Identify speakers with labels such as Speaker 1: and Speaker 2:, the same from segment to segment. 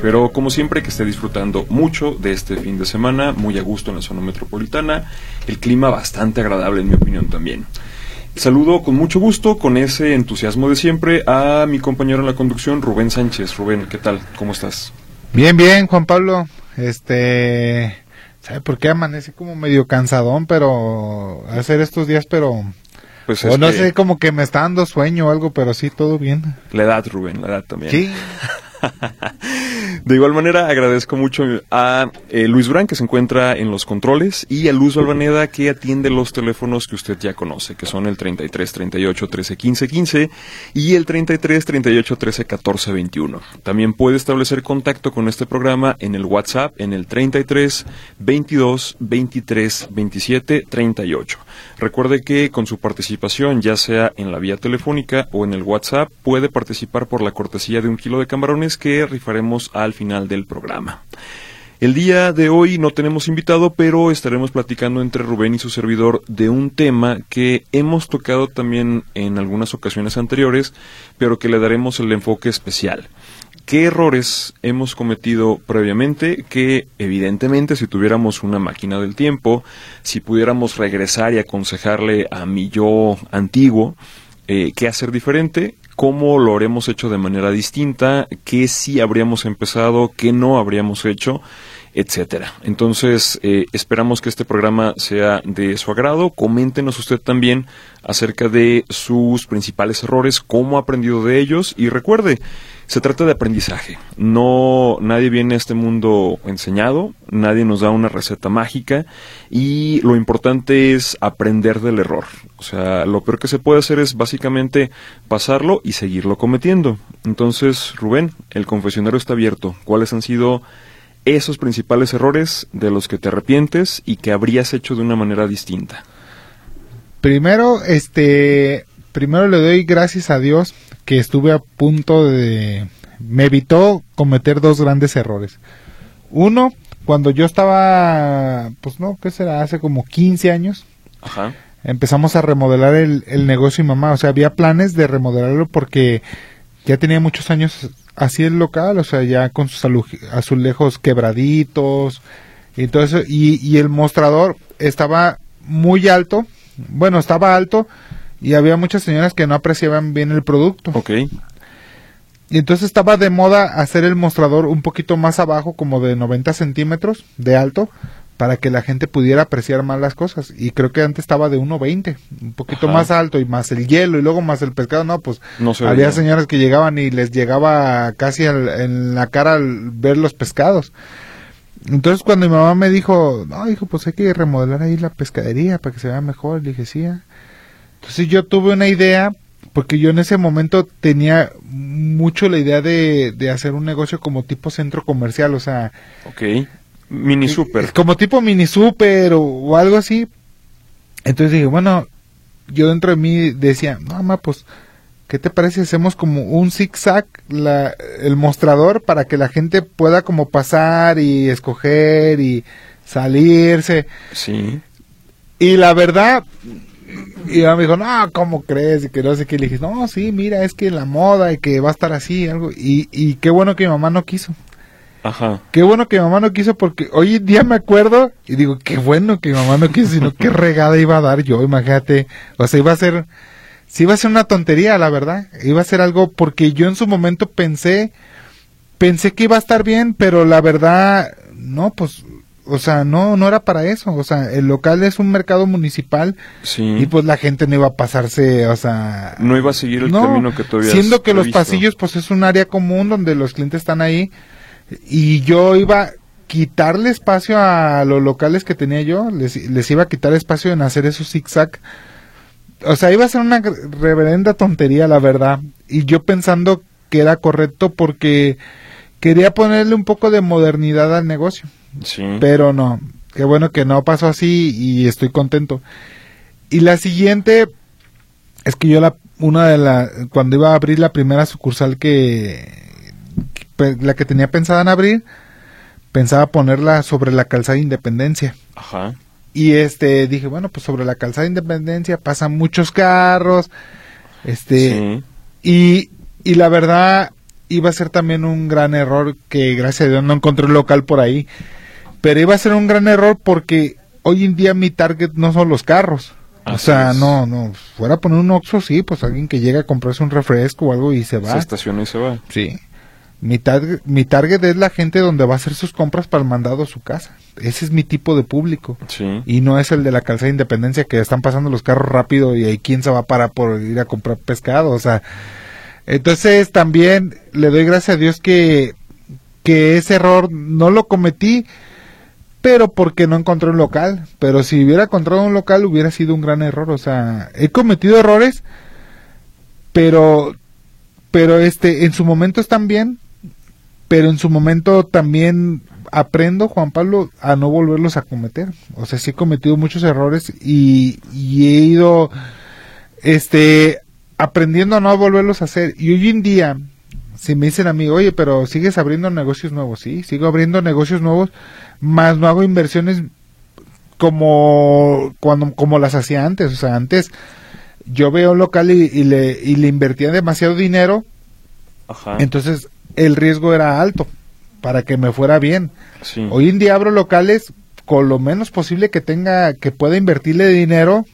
Speaker 1: Espero, como siempre, que esté disfrutando mucho de este fin de semana, muy a gusto en la zona metropolitana. El clima bastante agradable, en mi opinión, también. Saludo con mucho gusto, con ese entusiasmo de siempre, a mi compañero en la conducción, Rubén Sánchez. Rubén, ¿qué tal? ¿Cómo estás?
Speaker 2: Bien, bien, Juan Pablo. Este, ¿sabe por qué amanece como medio cansadón, pero hacer estos días, pero
Speaker 1: Pues
Speaker 2: o no
Speaker 1: que
Speaker 2: sé, como que me está dando sueño o algo, pero sí, todo bien.
Speaker 1: la edad, Rubén, la edad también.
Speaker 2: Sí,
Speaker 1: De igual manera, agradezco mucho a eh, Luis Durán, que se encuentra en los controles, y a Luz Balvaneda, que atiende los teléfonos que usted ya conoce, que son el 33 38 13 15 15 y el 33 38 13 14 21. También puede establecer contacto con este programa en el WhatsApp en el 33 22 23 27 38. Recuerde que con su participación, ya sea en la vía telefónica o en el WhatsApp, puede participar por la cortesía de un kilo de camarones que rifaremos al final del programa. El día de hoy no tenemos invitado, pero estaremos platicando entre Rubén y su servidor de un tema que hemos tocado también en algunas ocasiones anteriores, pero que le daremos el enfoque especial. ¿Qué errores hemos cometido previamente que evidentemente si tuviéramos una máquina del tiempo, si pudiéramos regresar y aconsejarle a mi yo antiguo eh, qué hacer diferente, cómo lo habremos hecho de manera distinta, qué sí habríamos empezado, qué no habríamos hecho, etcétera. Entonces, eh, esperamos que este programa sea de su agrado. Coméntenos usted también acerca de sus principales errores, cómo ha aprendido de ellos y recuerde, se trata de aprendizaje. No, nadie viene a este mundo enseñado, nadie nos da una receta mágica y lo importante es aprender del error. O sea, lo peor que se puede hacer es básicamente pasarlo y seguirlo cometiendo. Entonces, Rubén, el confesionario está abierto. ¿Cuáles han sido esos principales errores de los que te arrepientes y que habrías hecho de una manera distinta?
Speaker 2: primero, este, primero le doy gracias a Dios que estuve a punto de, me evitó cometer dos grandes errores. Uno, cuando yo estaba, pues no, ¿qué será? Hace como 15 años,
Speaker 1: Ajá.
Speaker 2: empezamos a remodelar el, el negocio y mamá. O sea, había planes de remodelarlo porque ya tenía muchos años así el local, o sea, ya con sus azulejos quebraditos y todo eso. Y, y el mostrador estaba muy alto, bueno, estaba alto y había muchas señoras que no apreciaban bien el producto.
Speaker 1: Ok.
Speaker 2: Y entonces estaba de moda hacer el mostrador un poquito más abajo, como de 90 centímetros de alto, para que la gente pudiera apreciar más las cosas. Y creo que antes estaba de 1,20, un poquito
Speaker 1: Ajá.
Speaker 2: más alto, y más el hielo, y luego más el pescado. No, pues
Speaker 1: No se
Speaker 2: había señoras que llegaban y les llegaba casi al- en la cara al ver los pescados. Entonces cuando mi mamá me dijo, no, dijo, pues hay que remodelar ahí la pescadería para que se vea mejor, le dije, sí. ah". Entonces yo tuve una idea, porque yo en ese momento tenía mucho la idea de, de hacer un negocio como tipo centro comercial, o sea,
Speaker 1: Ok. Mini super.
Speaker 2: como tipo mini super o, o algo así. Entonces dije, bueno, yo dentro de mí decía, no, mamá, pues, ¿qué te parece si hacemos como un zigzag la, el mostrador para que la gente pueda como pasar y escoger y salirse?
Speaker 1: Sí.
Speaker 2: Y la verdad, y me dijo, no, ¿cómo crees? Y que no sé qué. Le dije, no, sí, mira, es que la moda y que va a estar así, algo. Y, y qué bueno que mi mamá no quiso.
Speaker 1: Ajá.
Speaker 2: Qué bueno que mi mamá no quiso porque hoy en día me acuerdo y digo, qué bueno que mi mamá no quiso, sino qué regada iba a dar yo, imagínate. O sea, iba a ser, sí iba a ser una tontería, la verdad. Iba a ser algo porque yo en su momento pensé, pensé que iba a estar bien, pero la verdad, no, pues, o sea, no, no era para eso. O sea, el local es un mercado municipal
Speaker 1: Sí.
Speaker 2: y pues la gente no iba a pasarse, o sea...
Speaker 1: no iba a seguir el
Speaker 2: no,
Speaker 1: camino que tú habías
Speaker 2: Siendo que los pasillos pues es un área común donde los clientes están ahí y yo iba a quitarle espacio a los locales que tenía yo, les, les iba a quitar espacio en hacer esos zigzag. O sea, iba a ser una reverenda tontería, la verdad. Y yo pensando que era correcto porque quería ponerle un poco de modernidad al negocio.
Speaker 1: Sí.
Speaker 2: Pero no. qué bueno que no pasó así y estoy contento. Y la siguiente es que yo la una de la cuando iba a abrir la primera sucursal que, que la que tenía pensada en abrir pensaba ponerla sobre la calzada de Independencia.
Speaker 1: Ajá.
Speaker 2: Y este dije, bueno, pues sobre la calzada de Independencia pasan muchos carros. Este
Speaker 1: Sí.
Speaker 2: y, y la verdad iba a ser también un gran error que gracias a Dios no encontré un local por ahí. Pero iba a ser un gran error porque hoy en día mi target no son los carros. O sea,
Speaker 1: es.
Speaker 2: no, no, fuera a poner un Oxxo, sí, pues alguien que llega a comprarse un refresco o algo y se va.
Speaker 1: Se estaciona y se va.
Speaker 2: Sí. Mi target, mi target es la gente donde va a hacer sus compras para el mandado a su casa. Ese es mi tipo de público.
Speaker 1: Sí.
Speaker 2: Y no es el de la calzada de Independencia que están pasando los carros rápido y ahí quién se va a parar por ir a comprar pescado. O sea, entonces también le doy gracias a Dios que, que ese error no lo cometí, pero porque no encontré un local. Pero si hubiera encontrado un local hubiera sido un gran error. O sea, he cometido errores, pero, pero este, en su momento están bien, pero en su momento también aprendo, Juan Pablo, a no volverlos a cometer. O sea, sí he cometido muchos errores y, y he ido, este, aprendiendo a no volverlos a hacer. Y hoy en día, si me dicen a mí, oye, pero sigues abriendo negocios nuevos, sí, sigo abriendo negocios nuevos, más no hago inversiones como cuando como las hacía antes, o sea, antes yo veo un local y, y le y le invertía demasiado dinero,
Speaker 1: Ajá.
Speaker 2: entonces el riesgo era alto para que me fuera bien.
Speaker 1: Sí.
Speaker 2: Hoy en día abro locales con lo menos posible que tenga, que pueda invertirle dinero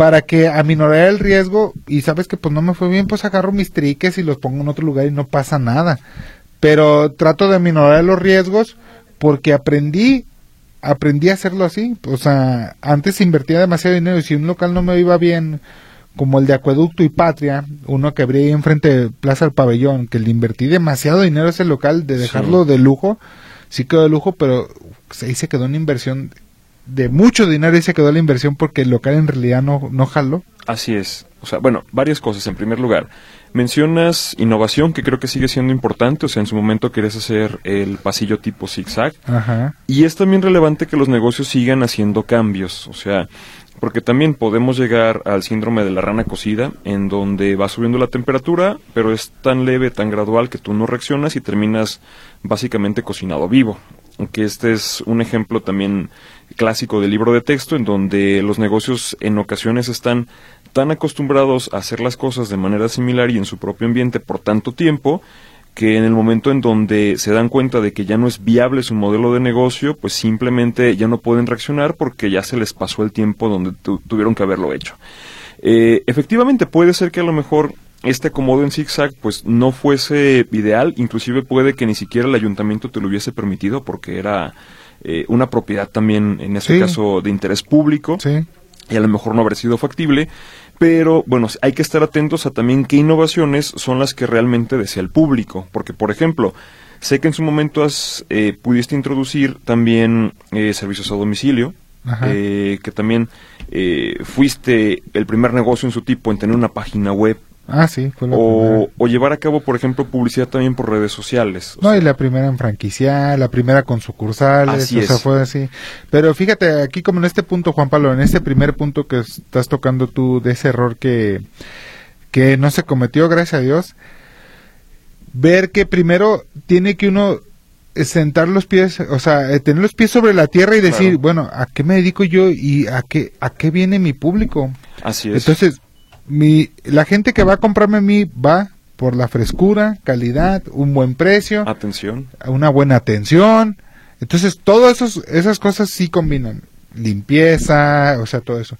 Speaker 2: para que aminorar el riesgo y sabes que pues no me fue bien, pues agarro mis triques y los pongo en otro lugar y no pasa nada. Pero trato de aminorar los riesgos porque aprendí, aprendí a hacerlo así. O sea, antes invertía demasiado dinero y si un local no me iba bien, como el de Acueducto y Patria, uno que abría ahí enfrente de Plaza del Pabellón, que le invertí demasiado dinero a ese local de dejarlo de lujo, sí quedó de lujo, pero ahí se quedó una inversión de mucho dinero y se quedó la inversión porque el local en realidad no, no jaló.
Speaker 1: Así es. O sea, bueno, varias cosas. En primer lugar, mencionas innovación, que creo que sigue siendo importante. O sea, en su momento querías hacer el pasillo tipo zigzag.
Speaker 2: Ajá.
Speaker 1: Y es también relevante que los negocios sigan haciendo cambios. O sea, porque también podemos llegar al síndrome de la rana cocida, en donde va subiendo la temperatura, pero es tan leve, tan gradual que tú no reaccionas y terminas básicamente cocinado vivo. Aunque este es un ejemplo también clásico del libro de texto, en donde los negocios en ocasiones están tan acostumbrados a hacer las cosas de manera similar y en su propio ambiente por tanto tiempo, que en el momento en donde se dan cuenta de que ya no es viable su modelo de negocio, pues simplemente ya no pueden reaccionar porque ya se les pasó el tiempo donde tu- tuvieron que haberlo hecho. Eh, efectivamente, puede ser que a lo mejor este acomodo en zigzag pues no fuese ideal, inclusive puede que ni siquiera el ayuntamiento te lo hubiese permitido porque era eh, una propiedad también, en este
Speaker 2: Sí.
Speaker 1: caso, de interés público
Speaker 2: Sí.
Speaker 1: y a lo mejor no habría sido factible, pero bueno, hay que estar atentos a también qué innovaciones son las que realmente desea el público, porque por ejemplo, sé que en su momento has, eh, pudiste introducir también eh, servicios a domicilio, eh, que también eh, fuiste el primer negocio en su tipo en tener una página web
Speaker 2: Ah, sí, fue la
Speaker 1: o, o llevar a cabo, por ejemplo, publicidad también por redes sociales.
Speaker 2: No,
Speaker 1: sea,
Speaker 2: y la primera en franquiciar, la primera con sucursales,
Speaker 1: Así
Speaker 2: o sea,
Speaker 1: es.
Speaker 2: fue así. Pero fíjate, aquí como en este punto, Juan Pablo, en este primer punto que estás tocando tú de ese error que, que no se cometió, gracias a Dios, ver que primero tiene que uno sentar los pies, o sea, eh, tener los pies sobre la tierra y decir,
Speaker 1: Claro.
Speaker 2: bueno, ¿a qué me dedico yo y a qué, a qué viene mi público?
Speaker 1: así es.
Speaker 2: Entonces, mi, la gente que va a comprarme a mí va por la frescura, calidad, un buen precio,
Speaker 1: Atención.
Speaker 2: una buena atención. Entonces, todas esas cosas sí combinan. Limpieza, o sea, todo eso.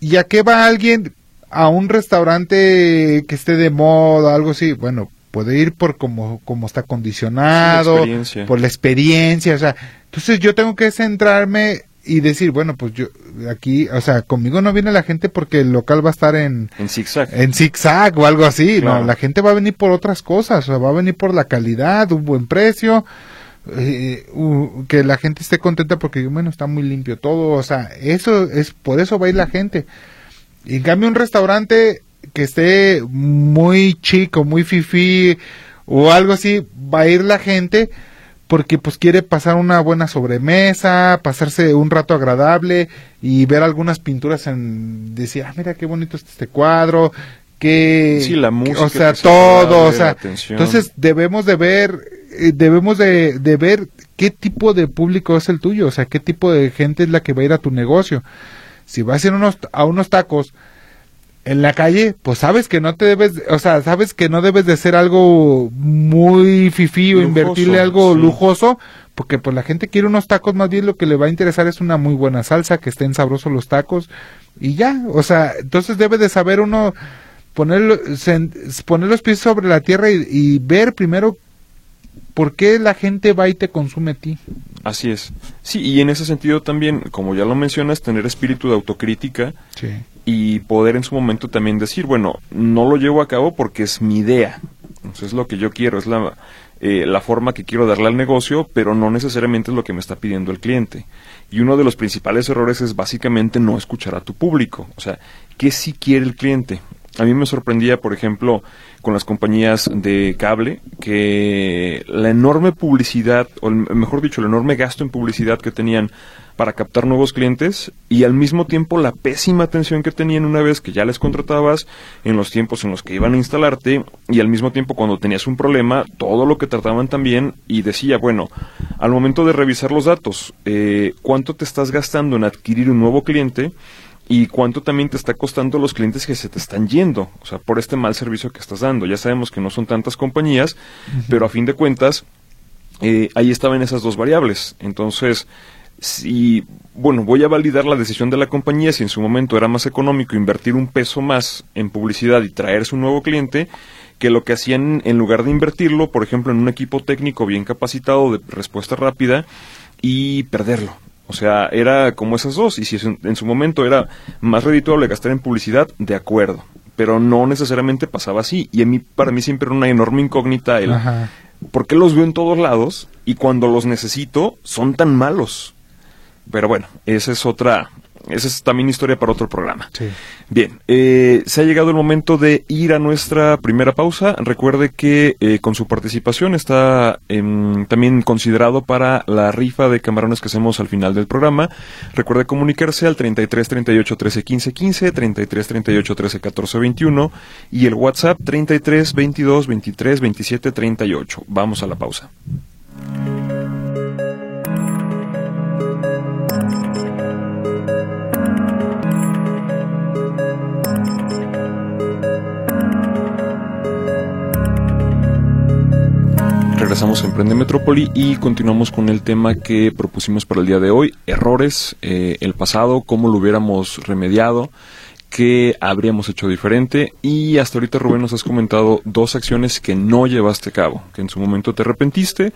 Speaker 2: ¿Y a qué va alguien a un restaurante que esté de moda, algo así? Bueno, puede ir por cómo, cómo está condicionado, por la experiencia, o sea, entonces yo tengo que centrarme y decir, bueno, pues yo aquí, o sea, conmigo no viene la gente porque el local va a estar en,
Speaker 1: En zigzag.
Speaker 2: en zigzag o algo así,
Speaker 1: Claro.
Speaker 2: no, la gente va a venir por otras cosas, o sea, va a venir por la calidad, un buen precio, eh, u- que la gente esté contenta porque, bueno, está muy limpio todo, o sea, eso es, por eso va a ir la gente. Y en cambio un restaurante que esté muy chico, muy fifí o algo así, va a ir la gente porque pues quiere pasar una buena sobremesa, pasarse un rato agradable y ver algunas pinturas en decir, ah, mira qué bonito está este cuadro, que
Speaker 1: Sí, la música
Speaker 2: o sea, todo, o sea, entonces debemos de ver eh, debemos de, de ver qué tipo de público es el tuyo, o sea, qué tipo de gente es la que va a ir a tu negocio. Si vas a ir unos, a unos tacos en la calle, pues sabes que no te debes, o sea, sabes que no debes de hacer algo muy fifí o invertirle algo
Speaker 1: sí.
Speaker 2: lujoso, porque pues la gente quiere unos tacos, más bien lo que le va a interesar es una muy buena salsa, que estén sabrosos los tacos y ya, o sea, entonces debe de saber uno poner, poner los pies sobre la tierra y, y ver primero por qué la gente va y te consume a ti.
Speaker 1: Así es. Sí, y en ese sentido también, como ya lo mencionas, tener espíritu de autocrítica
Speaker 2: Sí.
Speaker 1: Y poder en su momento también decir, bueno, no lo llevo a cabo porque es mi idea. Entonces es lo que yo quiero, es la, eh, la forma que quiero darle al negocio, pero no necesariamente es lo que me está pidiendo el cliente. Y uno de los principales errores es básicamente no escuchar a tu público. O sea, ¿qué sí quiere el cliente? A mí me sorprendía, por ejemplo, con las compañías de cable, que la enorme publicidad, o mejor dicho, el enorme gasto en publicidad que tenían para captar nuevos clientes y al mismo tiempo la pésima atención que tenían una vez que ya les contratabas, en los tiempos en los que iban a instalarte y al mismo tiempo cuando tenías un problema, todo lo que trataban también y decía, bueno, al momento de revisar los datos, eh, ¿cuánto te estás gastando en adquirir un nuevo cliente? y cuánto también te está costando los clientes que se te están yendo, o sea, por este mal servicio que estás dando. Ya sabemos que no son tantas compañías, pero a fin de cuentas, eh, ahí estaban esas dos variables. Entonces, si, bueno, voy a validar la decisión de la compañía, si en su momento era más económico invertir un peso más en publicidad y traerse un nuevo cliente, que lo que hacían en lugar de invertirlo, por ejemplo, en un equipo técnico bien capacitado de respuesta rápida y perderlo. O sea, era como esas dos. Y si en su momento era más redituable gastar en publicidad, de acuerdo. Pero no necesariamente pasaba así. Y a mí, para mí siempre era una enorme incógnita el
Speaker 2: Ajá.
Speaker 1: por qué los veo en todos lados y cuando los necesito son tan malos. Pero bueno, esa es otra, esa es también historia para otro programa.
Speaker 2: Sí.
Speaker 1: Bien, eh, se ha llegado el momento de ir a nuestra primera pausa. Recuerde que eh, con su participación está em, también considerado para la rifa de camarones que hacemos al final del programa. Recuerde comunicarse al 33 38 13 15 15, 33 38 13 14 21 y el WhatsApp 33 22 23 27 38. Vamos a la pausa. Regresamos a Emprende Metrópoli y continuamos con el tema que propusimos para el día de hoy, errores, eh, el pasado, cómo lo hubiéramos remediado, qué habríamos hecho diferente y hasta ahorita Rubén nos has comentado dos acciones que no llevaste a cabo, que en su momento te arrepentiste,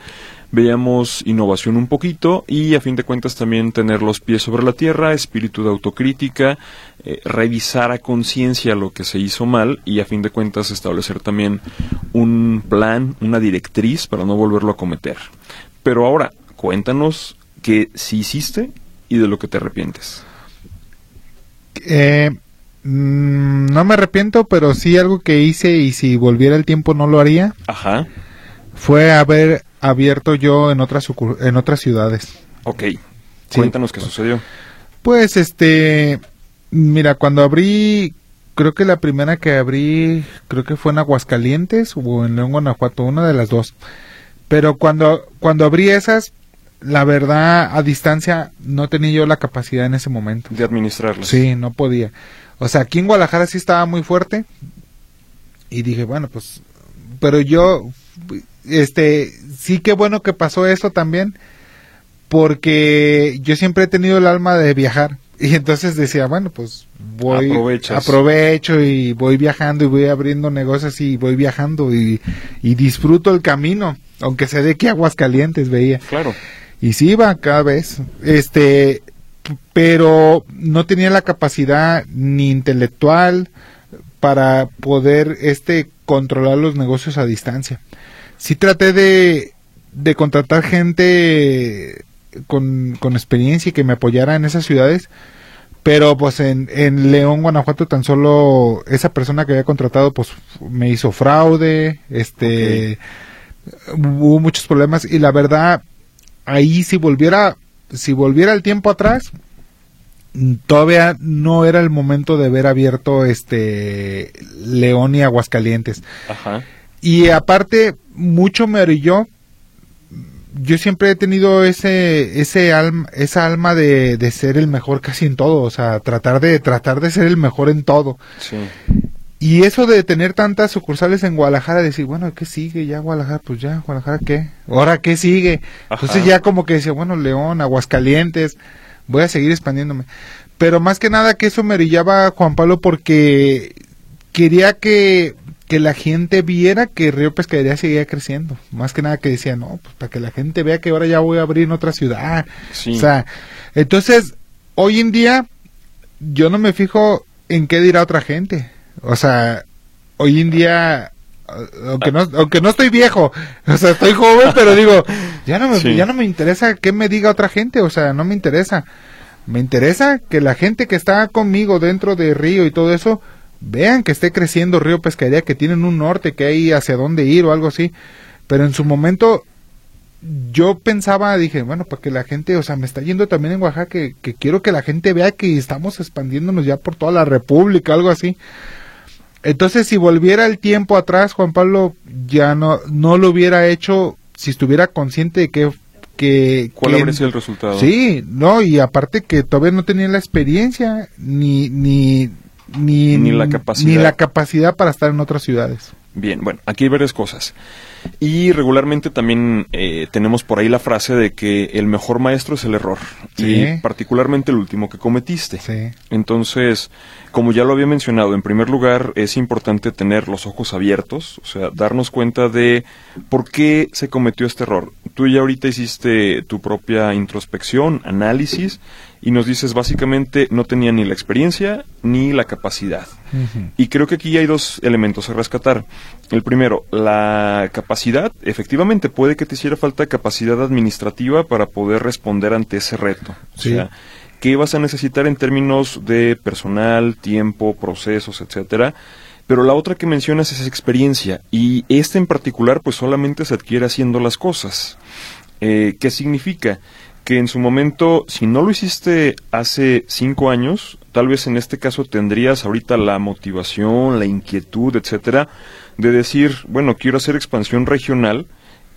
Speaker 1: veíamos innovación un poquito y a fin de cuentas también tener los pies sobre la tierra, espíritu de autocrítica, eh, revisar a conciencia lo que se hizo mal y a fin de cuentas establecer también un plan, una directriz para no volverlo a cometer. Pero ahora, cuéntanos qué sí hiciste y de lo que te arrepientes.
Speaker 2: Eh, mm, no me arrepiento, pero sí algo que hice y si volviera el tiempo no lo haría,
Speaker 1: Ajá,
Speaker 2: fue haber abierto yo en otras en otras ciudades.
Speaker 1: ok.
Speaker 2: Sí.
Speaker 1: Cuéntanos qué sucedió.
Speaker 2: Pues este, mira, cuando abrí, creo que la primera que abrí, creo que fue en Aguascalientes o en León, Guanajuato, una de las dos. Pero cuando cuando abrí esas, la verdad a distancia no tenía yo la capacidad en ese momento.
Speaker 1: De administrarlas.
Speaker 2: Sí, no podía. O sea, aquí en Guadalajara sí estaba muy fuerte. Y dije, bueno, pues, pero yo, este, sí que bueno que pasó eso también, porque yo siempre he tenido el alma de viajar. Y entonces decía, bueno, pues voy,
Speaker 1: Aprovechas.
Speaker 2: aprovecho y voy viajando y voy abriendo negocios y voy viajando y, y disfruto el camino, aunque sé de qué aguas calientes veía.
Speaker 1: Claro.
Speaker 2: Y sí iba cada vez. Este, pero no tenía la capacidad ni intelectual para poder este controlar los negocios a distancia. Sí traté de, de contratar gente con, con experiencia y que me apoyara en esas ciudades, pero pues en, en León, Guanajuato, tan solo esa persona que había contratado pues me hizo fraude, este hubo muchos problemas y la verdad, ahí si volviera, si volviera el tiempo atrás, todavía no era el momento de ver abierto este León y Aguascalientes.
Speaker 1: Ajá.
Speaker 2: Y aparte, mucho me orilló. Yo siempre he tenido ese, ese alma, esa alma de, de ser el mejor casi en todo, o sea, tratar de, tratar de ser el mejor en todo.
Speaker 1: Sí.
Speaker 2: Y eso de tener tantas sucursales en Guadalajara, decir, bueno, ¿qué sigue ya Guadalajara? Pues ya, Guadalajara, ¿qué? ¿Ahora qué sigue?
Speaker 1: Ajá.
Speaker 2: Entonces ya como que decía, bueno, León, Aguascalientes, voy a seguir expandiéndome. Pero más que nada que eso me orillaba a Juan Pablo porque quería que, que la gente viera que Río Pescadería seguía creciendo. Más que nada que decía, no, pues para que la gente vea que ahora ya voy a abrir en otra ciudad.
Speaker 1: Sí.
Speaker 2: O sea, entonces, hoy en día, yo no me fijo en qué dirá otra gente. O sea, hoy en día, aunque no, aunque no estoy viejo, o sea, estoy joven, pero digo, ya no me,
Speaker 1: Sí.
Speaker 2: ya no me interesa qué me diga otra gente, o sea, no me interesa. Me interesa que la gente que está conmigo dentro de Río y todo eso, vean que esté creciendo Río Pescadería, que tienen un norte, que hay hacia dónde ir o algo así. Pero en su momento yo pensaba, dije, bueno, para que la gente, o sea, me está yendo también en Oaxaca, que, que quiero que la gente vea que estamos expandiéndonos ya por toda la República, algo así. Entonces, si volviera el tiempo atrás, Juan Pablo ya no, no lo hubiera hecho si estuviera consciente de que... que
Speaker 1: ¿Cuál
Speaker 2: que-
Speaker 1: habría sido el resultado?
Speaker 2: Sí, no, y aparte que todavía no tenía la experiencia ni ni ni,
Speaker 1: Ni la capacidad.
Speaker 2: ni la capacidad para estar en otras ciudades.
Speaker 1: Bien, bueno, aquí hay varias cosas. Y regularmente también eh, tenemos por ahí la frase de que el mejor maestro es el error.
Speaker 2: Sí.
Speaker 1: Y particularmente el último que cometiste.
Speaker 2: Sí.
Speaker 1: Entonces, como ya lo había mencionado, en primer lugar es importante tener los ojos abiertos, o sea, darnos cuenta de por qué se cometió este error. Tú ya ahorita hiciste tu propia introspección, análisis, y nos dices básicamente no tenía ni la experiencia ni la capacidad. Y creo que aquí hay dos elementos a rescatar. El primero, la capacidad. Efectivamente, puede que te hiciera falta capacidad administrativa para poder responder ante ese reto.
Speaker 2: Sí.
Speaker 1: O sea, ¿qué vas a necesitar en términos de personal, tiempo, procesos, etcétera? Pero la otra que mencionas es experiencia. Y esta en particular, pues solamente se adquiere haciendo las cosas. Eh, ¿Qué significa? Que en su momento, si no lo hiciste hace cinco años, tal vez en este caso tendrías ahorita la motivación, la inquietud, etcétera, de decir, bueno, quiero hacer expansión regional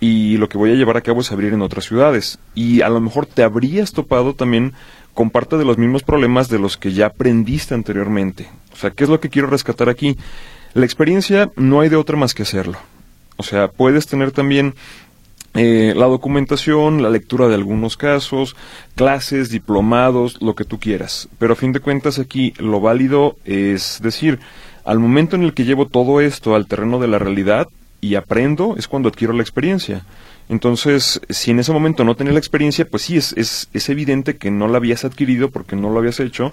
Speaker 1: y lo que voy a llevar a cabo es abrir en otras ciudades. Y a lo mejor te habrías topado también con parte de los mismos problemas de los que ya aprendiste anteriormente. O sea, ¿qué es lo que quiero rescatar aquí? La experiencia no hay de otra más que hacerlo. O sea, puedes tener también eh, la documentación, la lectura de algunos casos, clases, diplomados, lo que tú quieras. Pero a fin de cuentas aquí lo válido es decir, al momento en el que llevo todo esto al terreno de la realidad y aprendo, es cuando adquiero la experiencia. Entonces, si en ese momento no tenía la experiencia, pues sí, es, es, es evidente que no la habías adquirido porque no lo habías hecho.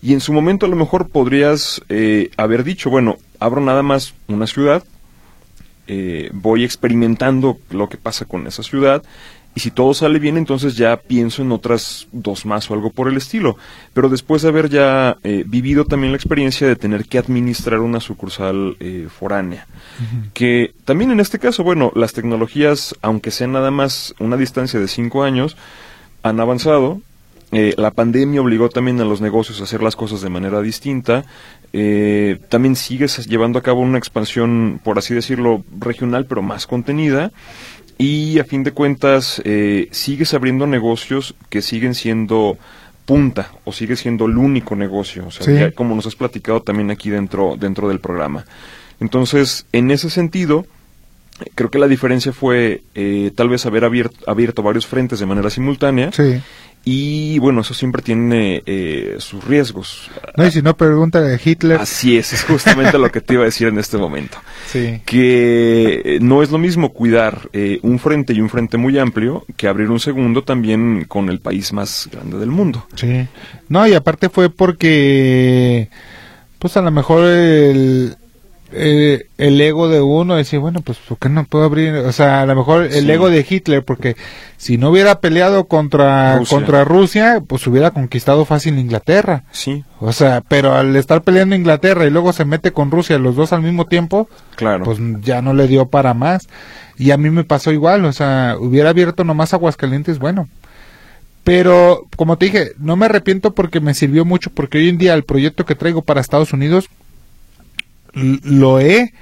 Speaker 1: Y en su momento a lo mejor podrías eh, haber dicho, bueno, abro nada más una ciudad, eh, voy experimentando lo que pasa con esa ciudad y si todo sale bien entonces ya pienso en otras dos más o algo por el estilo. Pero después de haber ya eh, vivido también la experiencia de tener que administrar una sucursal eh, foránea que también en este caso bueno las tecnologías aunque sean nada más una distancia de cinco años han avanzado. Eh, la pandemia obligó también a los negocios a hacer las cosas de manera distinta. Eh, también sigues llevando a cabo una expansión, por así decirlo, regional, pero más contenida. Y a fin de cuentas, eh, sigues abriendo negocios que siguen siendo punta o sigue siendo el único negocio, o sea,
Speaker 2: Sí.
Speaker 1: ya como nos has platicado también aquí dentro, dentro del programa. Entonces, en ese sentido, creo que la diferencia fue eh, tal vez haber abierto, abierto varios frentes de manera simultánea.
Speaker 2: Sí.
Speaker 1: Y bueno, eso siempre tiene eh, sus riesgos.
Speaker 2: No, y si no, pregúntale a Hitler.
Speaker 1: Así es, es justamente lo que te iba a decir en este momento.
Speaker 2: Sí.
Speaker 1: Que eh, no es lo mismo cuidar eh, un frente y un frente muy amplio que abrir un segundo también con el país más grande del mundo.
Speaker 2: Sí. No, y aparte fue porque, pues a lo mejor el, eh, el ego de uno decir, bueno, pues ¿por qué no puedo abrir? O sea, a lo mejor el
Speaker 1: Sí.
Speaker 2: ego de Hitler, porque si no hubiera peleado contra
Speaker 1: Rusia.
Speaker 2: contra Rusia, pues hubiera conquistado fácil Inglaterra.
Speaker 1: Sí,
Speaker 2: O sea, pero al estar peleando Inglaterra y luego se mete con Rusia los dos al mismo tiempo,
Speaker 1: claro.
Speaker 2: pues ya no le dio para más. Y a mí me pasó igual, o sea, hubiera abierto nomás Aguascalientes, bueno. Pero, como te dije, no me arrepiento porque me sirvió mucho, porque hoy en día el proyecto que traigo para Estados Unidos lo he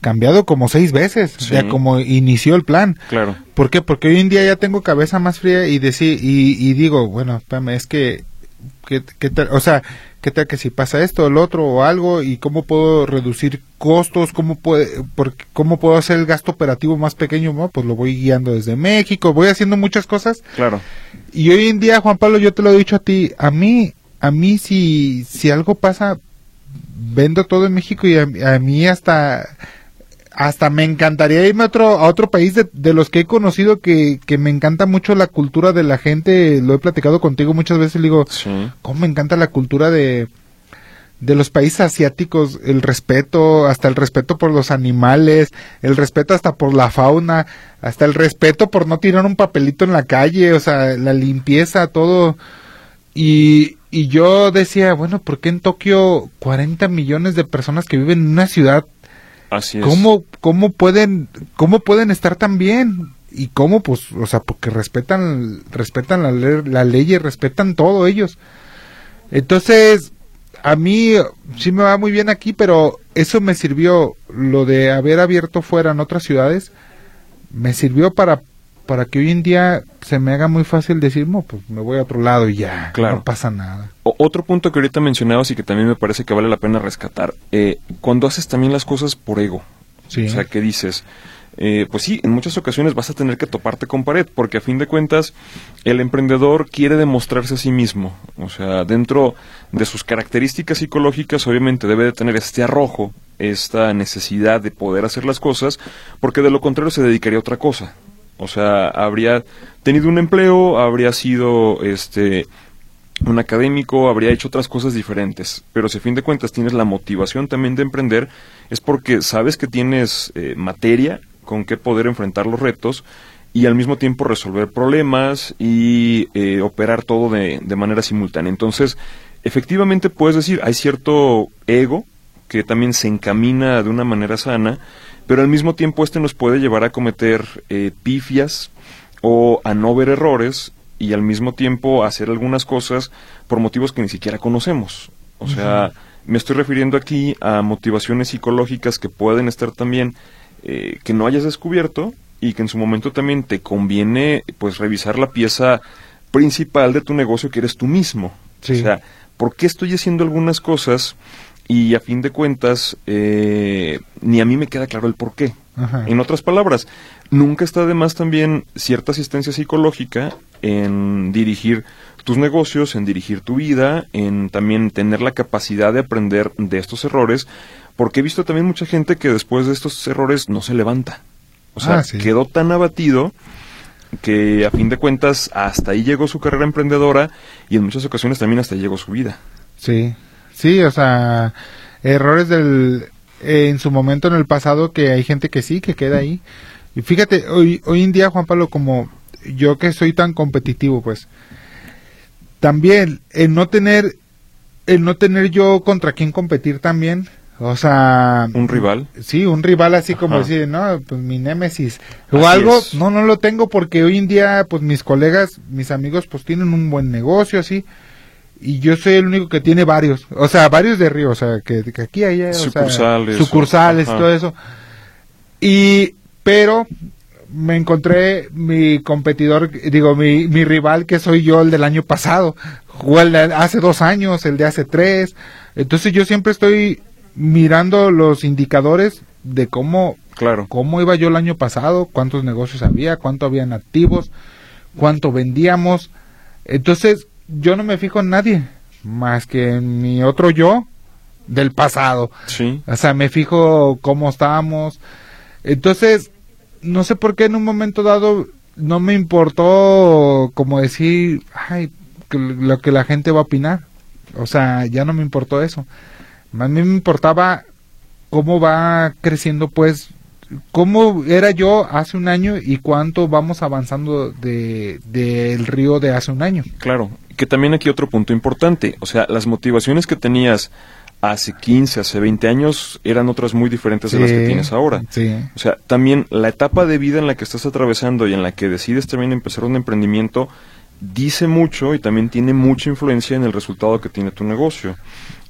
Speaker 2: cambiado como seis veces,
Speaker 1: Sí.
Speaker 2: ya como inició el plan.
Speaker 1: claro.
Speaker 2: ¿Por qué? Porque hoy en día ya tengo cabeza más fría y decir y, y digo, bueno, espérame, es que, que, que tal- o sea, qué tal que si pasa esto, el otro o algo y cómo puedo reducir costos, cómo puede, por, cómo puedo hacer el gasto operativo más pequeño, ¿no? pues lo voy guiando desde México, voy haciendo muchas cosas
Speaker 1: Claro.
Speaker 2: y hoy en día, Juan Pablo, yo te lo he dicho a ti, a mí, a mí si, si algo pasa, vendo todo en México y a, a mí hasta, hasta me encantaría irme a otro, a otro país de, de los que he conocido que, que me encanta mucho la cultura de la gente, lo he platicado contigo muchas veces, le digo,
Speaker 1: Sí.
Speaker 2: cómo me encanta la cultura de, de los países asiáticos, el respeto, hasta el respeto por los animales, el respeto hasta por la fauna, hasta el respeto por no tirar un papelito en la calle, o sea, la limpieza, todo. Y, y yo decía, bueno, ¿por qué en Tokio 40 millones de personas que viven en una ciudad,
Speaker 1: Así es.
Speaker 2: cómo, cómo pueden, cómo pueden estar tan bien? Y cómo, pues, o sea, porque respetan, respetan la, le- la ley y respetan todo ellos. Entonces, a mí sí me va muy bien aquí, pero eso me sirvió, lo de haber abierto fuera en otras ciudades, me sirvió para, para que hoy en día se me haga muy fácil decir, no, pues me voy a otro lado y ya,
Speaker 1: Claro.
Speaker 2: no pasa nada.
Speaker 1: O- otro punto que ahorita mencionabas y que también me parece que vale la pena rescatar, eh, cuando haces también las cosas por ego,
Speaker 2: Sí.
Speaker 1: o sea, que dices, eh, pues sí, en muchas ocasiones vas a tener que toparte con pared, porque a fin de cuentas el emprendedor quiere demostrarse a sí mismo, o sea, dentro de sus características psicológicas obviamente debe de tener este arrojo, esta necesidad de poder hacer las cosas, porque de lo contrario se dedicaría a otra cosa. O sea, habría tenido un empleo, habría sido este un académico habría hecho otras cosas diferentes, pero si a fin de cuentas tienes la motivación también de emprender, es porque sabes que tienes eh, materia con que poder enfrentar los retos y al mismo tiempo resolver problemas y eh, operar todo de, de manera simultánea. Entonces, efectivamente puedes decir, hay cierto ego que también se encamina de una manera sana, pero al mismo tiempo este nos puede llevar a cometer eh, pifias o a no ver errores y al mismo tiempo hacer algunas cosas por motivos que ni siquiera conocemos. O sea, me estoy refiriendo aquí a motivaciones psicológicas que pueden estar también eh, que no hayas descubierto y que en su momento también te conviene pues revisar la pieza principal de tu negocio que eres tú mismo.
Speaker 2: Sí.
Speaker 1: O sea, ¿por qué estoy haciendo algunas cosas y a fin de cuentas eh, ni a mí me queda claro el por qué?
Speaker 2: Ajá.
Speaker 1: En otras palabras, nunca está de más también cierta asistencia psicológica en dirigir tus negocios, en dirigir tu vida, en también tener la capacidad de aprender de estos errores, porque he visto también mucha gente que después de estos errores no se levanta. O sea,
Speaker 2: Ah, sí.
Speaker 1: quedó tan abatido que a fin de cuentas hasta ahí llegó su carrera emprendedora y en muchas ocasiones también hasta ahí llegó su vida.
Speaker 2: Sí, sí, o sea, errores del eh, en su momento en el pasado que hay gente que sí, que queda ahí. Y fíjate, hoy, hoy en día, Juan Pablo, como yo que soy tan competitivo, pues, también el no tener, el no tener yo contra quién competir también, o sea...
Speaker 1: Un rival.
Speaker 2: Sí, un rival así como decir, no, pues mi némesis. O
Speaker 1: Así
Speaker 2: algo,
Speaker 1: es.
Speaker 2: no, no lo tengo porque hoy en día, pues mis colegas, mis amigos, pues tienen un buen negocio así. Y yo soy el único que tiene varios, o sea, varios de Río, o sea, que, que aquí, allá, o sea,
Speaker 1: Sucursales,
Speaker 2: sucursales y todo eso. Y, pero, me encontré mi competidor, digo, mi, mi rival que soy yo, el del año pasado. Jugó el de hace dos años, el de hace tres. Entonces yo siempre estoy mirando los indicadores de cómo,
Speaker 1: Claro.
Speaker 2: cómo iba yo el año pasado, cuántos negocios había, cuánto habían activos, cuánto vendíamos. Entonces yo no me fijo en nadie más que en mi otro yo del pasado.
Speaker 1: Sí.
Speaker 2: O sea, me fijo cómo estábamos. Entonces, no sé por qué en un momento dado no me importó como decir, ay, que lo que la gente va a opinar. O sea, ya no me importó eso. Más bien me importaba cómo va creciendo, pues, cómo era yo hace un año y cuánto vamos avanzando de del río de hace un año.
Speaker 1: Claro, que también aquí otro punto importante, o sea, las motivaciones que tenías hace 15, hace 20 años eran otras muy diferentes de las que tienes ahora.
Speaker 2: sí.
Speaker 1: O sea, también la etapa de vida en la que estás atravesando y en la que decides también empezar un emprendimiento dice mucho y también tiene mucha influencia en el resultado que tiene tu negocio.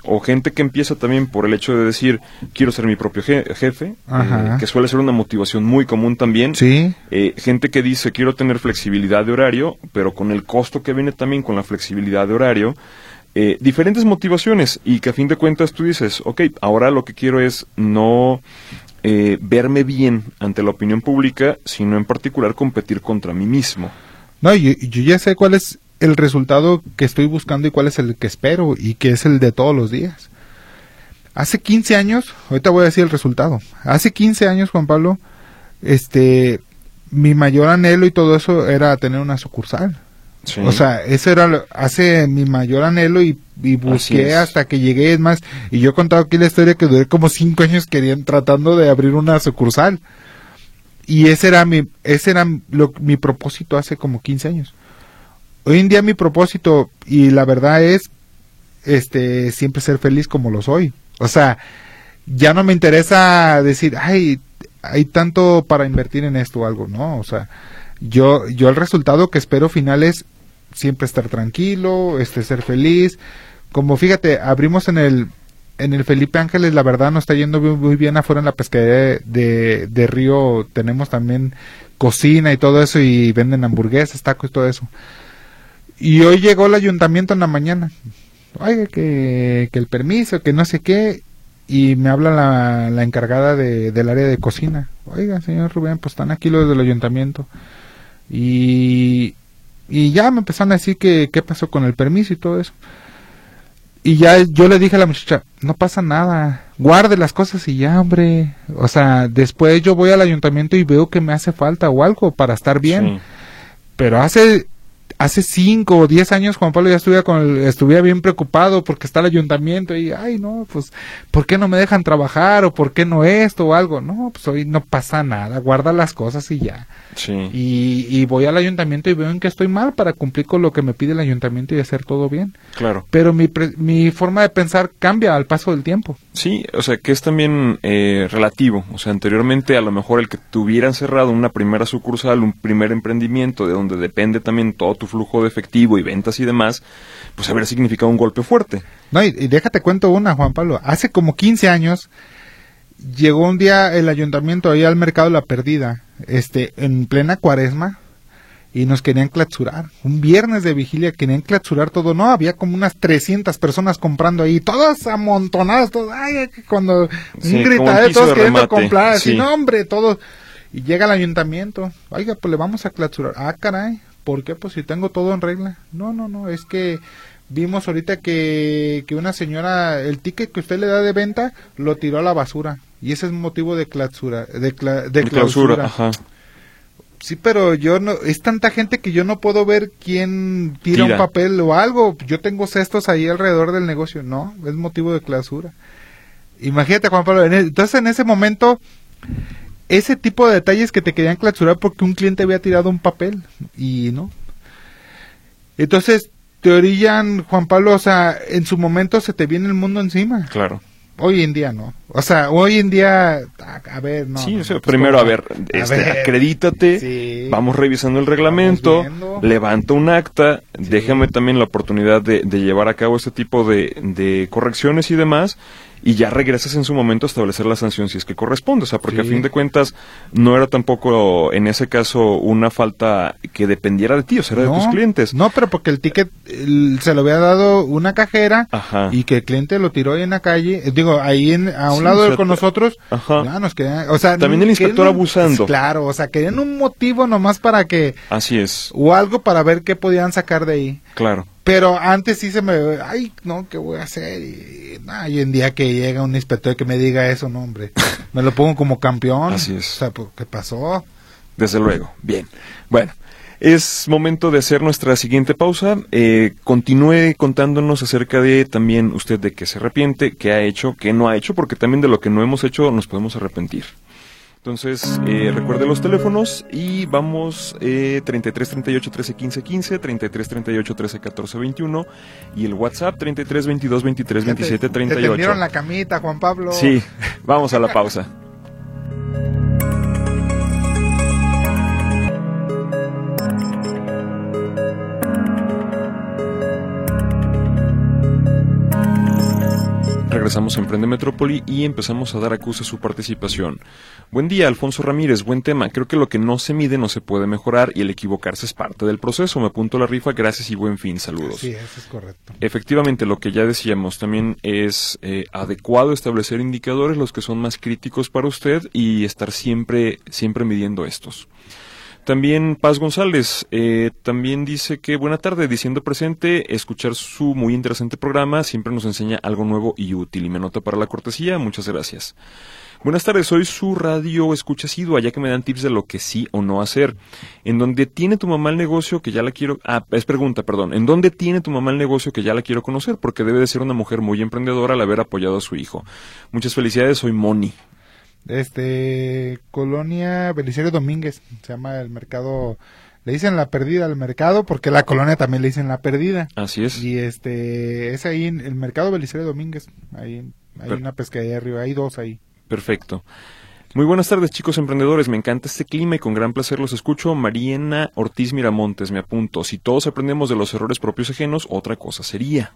Speaker 1: O gente que empieza también por el hecho de decir, quiero ser mi propio je- jefe, eh, que suele ser una motivación muy común también.
Speaker 2: Sí,
Speaker 1: Eh, gente que dice, quiero tener flexibilidad de horario, pero con el costo que viene también con la flexibilidad de horario, eh, diferentes motivaciones y que a fin de cuentas tú dices, ok, ahora lo que quiero es no eh, verme bien ante la opinión pública, sino en particular competir contra mí mismo.
Speaker 2: No, yo, yo ya sé cuál es el resultado que estoy buscando y cuál es el que espero y que es el de todos los días. Hace 15 años, ahorita voy a decir el resultado. Hace 15 años, Juan Pablo, este, mi mayor anhelo y todo eso era tener una sucursal.
Speaker 1: Sí.
Speaker 2: O sea, eso era lo- hace mi mayor anhelo y, y busqué hasta que llegué, es más, y yo he contado aquí la historia que duré como cinco años querían, tratando de abrir una sucursal. Y ese era mi, ese era lo, mi propósito hace como 15 años. Hoy en día mi propósito, y la verdad es, este, siempre ser feliz como lo soy. O sea, ya no me interesa decir, ay, hay tanto para invertir en esto o algo, no, o sea, yo, yo el resultado que espero final es siempre estar tranquilo, este, ser feliz. Como fíjate, abrimos en el, en el Felipe Ángeles, la verdad nos está yendo muy, bien afuera en la pescadería de, de, de Río, tenemos también cocina y todo eso y venden hamburguesas, tacos y todo eso. Y hoy llegó el ayuntamiento en la mañana. Oiga, que, que el permiso, que no sé qué. Y me habla la, la encargada de, del área de cocina. Oiga, señor Rubén, pues están aquí los del ayuntamiento. Y, y ya me empezaron a decir que qué pasó con el permiso y todo eso. Y ya yo le dije a la muchacha, no pasa nada, guarde las cosas y ya, hombre. O sea, después yo voy al ayuntamiento y veo que me hace falta o algo para estar bien.
Speaker 1: Sí.
Speaker 2: Pero hace hace cinco o diez años Juan Pablo ya estuviera con el- estuviera bien preocupado porque está el ayuntamiento y ay no pues ¿por qué no me dejan trabajar o por qué no esto o algo? No pues hoy no pasa nada guarda las cosas y ya
Speaker 1: Sí.
Speaker 2: y, y voy al ayuntamiento y veo en que estoy mal para cumplir con lo que me pide el ayuntamiento y hacer todo bien
Speaker 1: Claro.
Speaker 2: pero mi pre- mi forma de pensar cambia al paso del tiempo
Speaker 1: Sí, o sea, que es también eh, relativo. O sea, anteriormente a lo mejor el que tuvieran cerrado una primera sucursal, un primer emprendimiento de donde depende también todo tu flujo de efectivo y ventas y demás, pues habría significado un golpe fuerte.
Speaker 2: No, y, y déjate cuento una, Juan Pablo. Hace como 15 años llegó un día el ayuntamiento ahí al mercado La Perdida, este, en plena cuaresma, y nos querían clausurar. Un viernes de vigilia querían clausurar todo. No, había como unas 300 personas comprando ahí, todas amontonadas, todas, ay, cuando
Speaker 1: Sí,
Speaker 2: un gritadero, todos queriendo comprar, así,
Speaker 1: sí.
Speaker 2: no, hombre, todos. Y llega el ayuntamiento, oiga, pues le vamos a clausurar. Ah, caray, ¿por qué? Pues si tengo todo en regla. No, no, no, es que vimos ahorita que, que una señora, el ticket que usted le da de venta, lo tiró a la basura. Y ese es motivo de clausura. De, cla- de
Speaker 1: De clausura,
Speaker 2: clausura.
Speaker 1: ajá.
Speaker 2: Sí, pero yo no, es tanta gente que yo no puedo ver quién tira,
Speaker 1: Tira.
Speaker 2: un papel o algo. Yo tengo cestos ahí alrededor del negocio. No, es motivo de clausura. Imagínate, Juan Pablo. en e- entonces, en ese momento, ese tipo de detalles que te querían clausurar porque un cliente había tirado un papel y no. Entonces, te orillan, Juan Pablo, o sea, en su momento se te viene el mundo encima.
Speaker 1: Claro.
Speaker 2: Hoy en día no. O sea, hoy en día, a, ver, no.
Speaker 1: sí,
Speaker 2: no,
Speaker 1: o sea,
Speaker 2: pues,
Speaker 1: primero, a ver, este,
Speaker 2: ver.
Speaker 1: acredítate,
Speaker 2: Sí.
Speaker 1: vamos revisando el reglamento, levanta un acta,
Speaker 2: Sí.
Speaker 1: déjame también la oportunidad de, de llevar a cabo este tipo de, de correcciones y demás, y ya regresas en su momento a establecer la sanción si es que corresponde, o sea, porque
Speaker 2: Sí.
Speaker 1: a fin de cuentas no era tampoco en ese caso una falta que dependiera de ti, o sea, era de tus clientes.
Speaker 2: No, pero porque el ticket el- se lo había dado una cajera
Speaker 1: Ajá.
Speaker 2: y que el cliente lo tiró ahí en la calle, eh, digo, ahí en, a un
Speaker 1: Sí,
Speaker 2: lado
Speaker 1: o sea,
Speaker 2: con nosotros,
Speaker 1: Ajá.
Speaker 2: ya nos querían, o sea,
Speaker 1: También el inspector
Speaker 2: querían
Speaker 1: abusando.
Speaker 2: Claro, o sea, querían un motivo nomás para que,
Speaker 1: Así es,
Speaker 2: o algo para ver qué podían sacar de ahí.
Speaker 1: claro.
Speaker 2: Pero antes sí se me, ay, no, ¿qué voy a hacer? Y, nah, hoy en día que llega un inspector que me diga eso, no, hombre, me lo pongo como campeón.
Speaker 1: Así es.
Speaker 2: O sea, pues, ¿qué pasó?
Speaker 1: Desde luego. Bien. Bueno, Es momento de hacer nuestra siguiente pausa. Eh, continúe contándonos acerca de también usted de qué se arrepiente, qué ha hecho, qué no ha hecho, porque también de lo que no hemos hecho nos podemos arrepentir. Entonces, eh, recuerde los teléfonos y vamos eh, 33 38 13 15 15, 33 38 13 14 21 y el WhatsApp 33 22 23 27
Speaker 2: Te
Speaker 1: 38.
Speaker 2: tendieron la camita, Juan Pablo.
Speaker 1: Sí, vamos a la pausa. Regresamos a Emprende Metrópoli y empezamos a dar acuse a su participación. Buen día, Alfonso Ramírez, buen tema. Creo que lo que no se mide no se puede mejorar y el equivocarse es parte del proceso. Me apunto a la rifa, gracias y buen fin, saludos.
Speaker 2: Sí, eso es correcto.
Speaker 1: Efectivamente, lo que ya decíamos, también es eh, adecuado establecer indicadores, los que son más críticos para usted y estar siempre, siempre midiendo estos. También Paz González, eh, también dice que buena tarde, diciendo presente, escuchar su muy interesante programa siempre nos enseña algo nuevo y útil. Y me nota para la cortesía, muchas gracias. Buenas tardes, soy su radio escucha asidua, ya que me dan tips de lo que sí o no hacer. ¿En dónde tiene tu mamá el negocio que ya la quiero... Ah, es pregunta, perdón. ¿En dónde tiene tu mamá el negocio que ya la quiero conocer? Porque debe de ser una mujer muy emprendedora al haber apoyado a su hijo. Muchas felicidades, soy Moni.
Speaker 2: Este, Colonia Belisario Domínguez, se llama el mercado, le dicen la perdida al mercado porque la colonia también le dicen la perdida.
Speaker 1: Así es.
Speaker 2: Y este, es ahí en el mercado Belisario Domínguez, ahí hay
Speaker 1: Per-
Speaker 2: una pescadería arriba, hay dos ahí.
Speaker 1: Perfecto. Muy buenas tardes, chicos emprendedores. Me encanta este clima y con gran placer los escucho. Mariana Ortiz Miramontes, me apunto. Si todos aprendemos de los errores propios ajenos, otra cosa sería.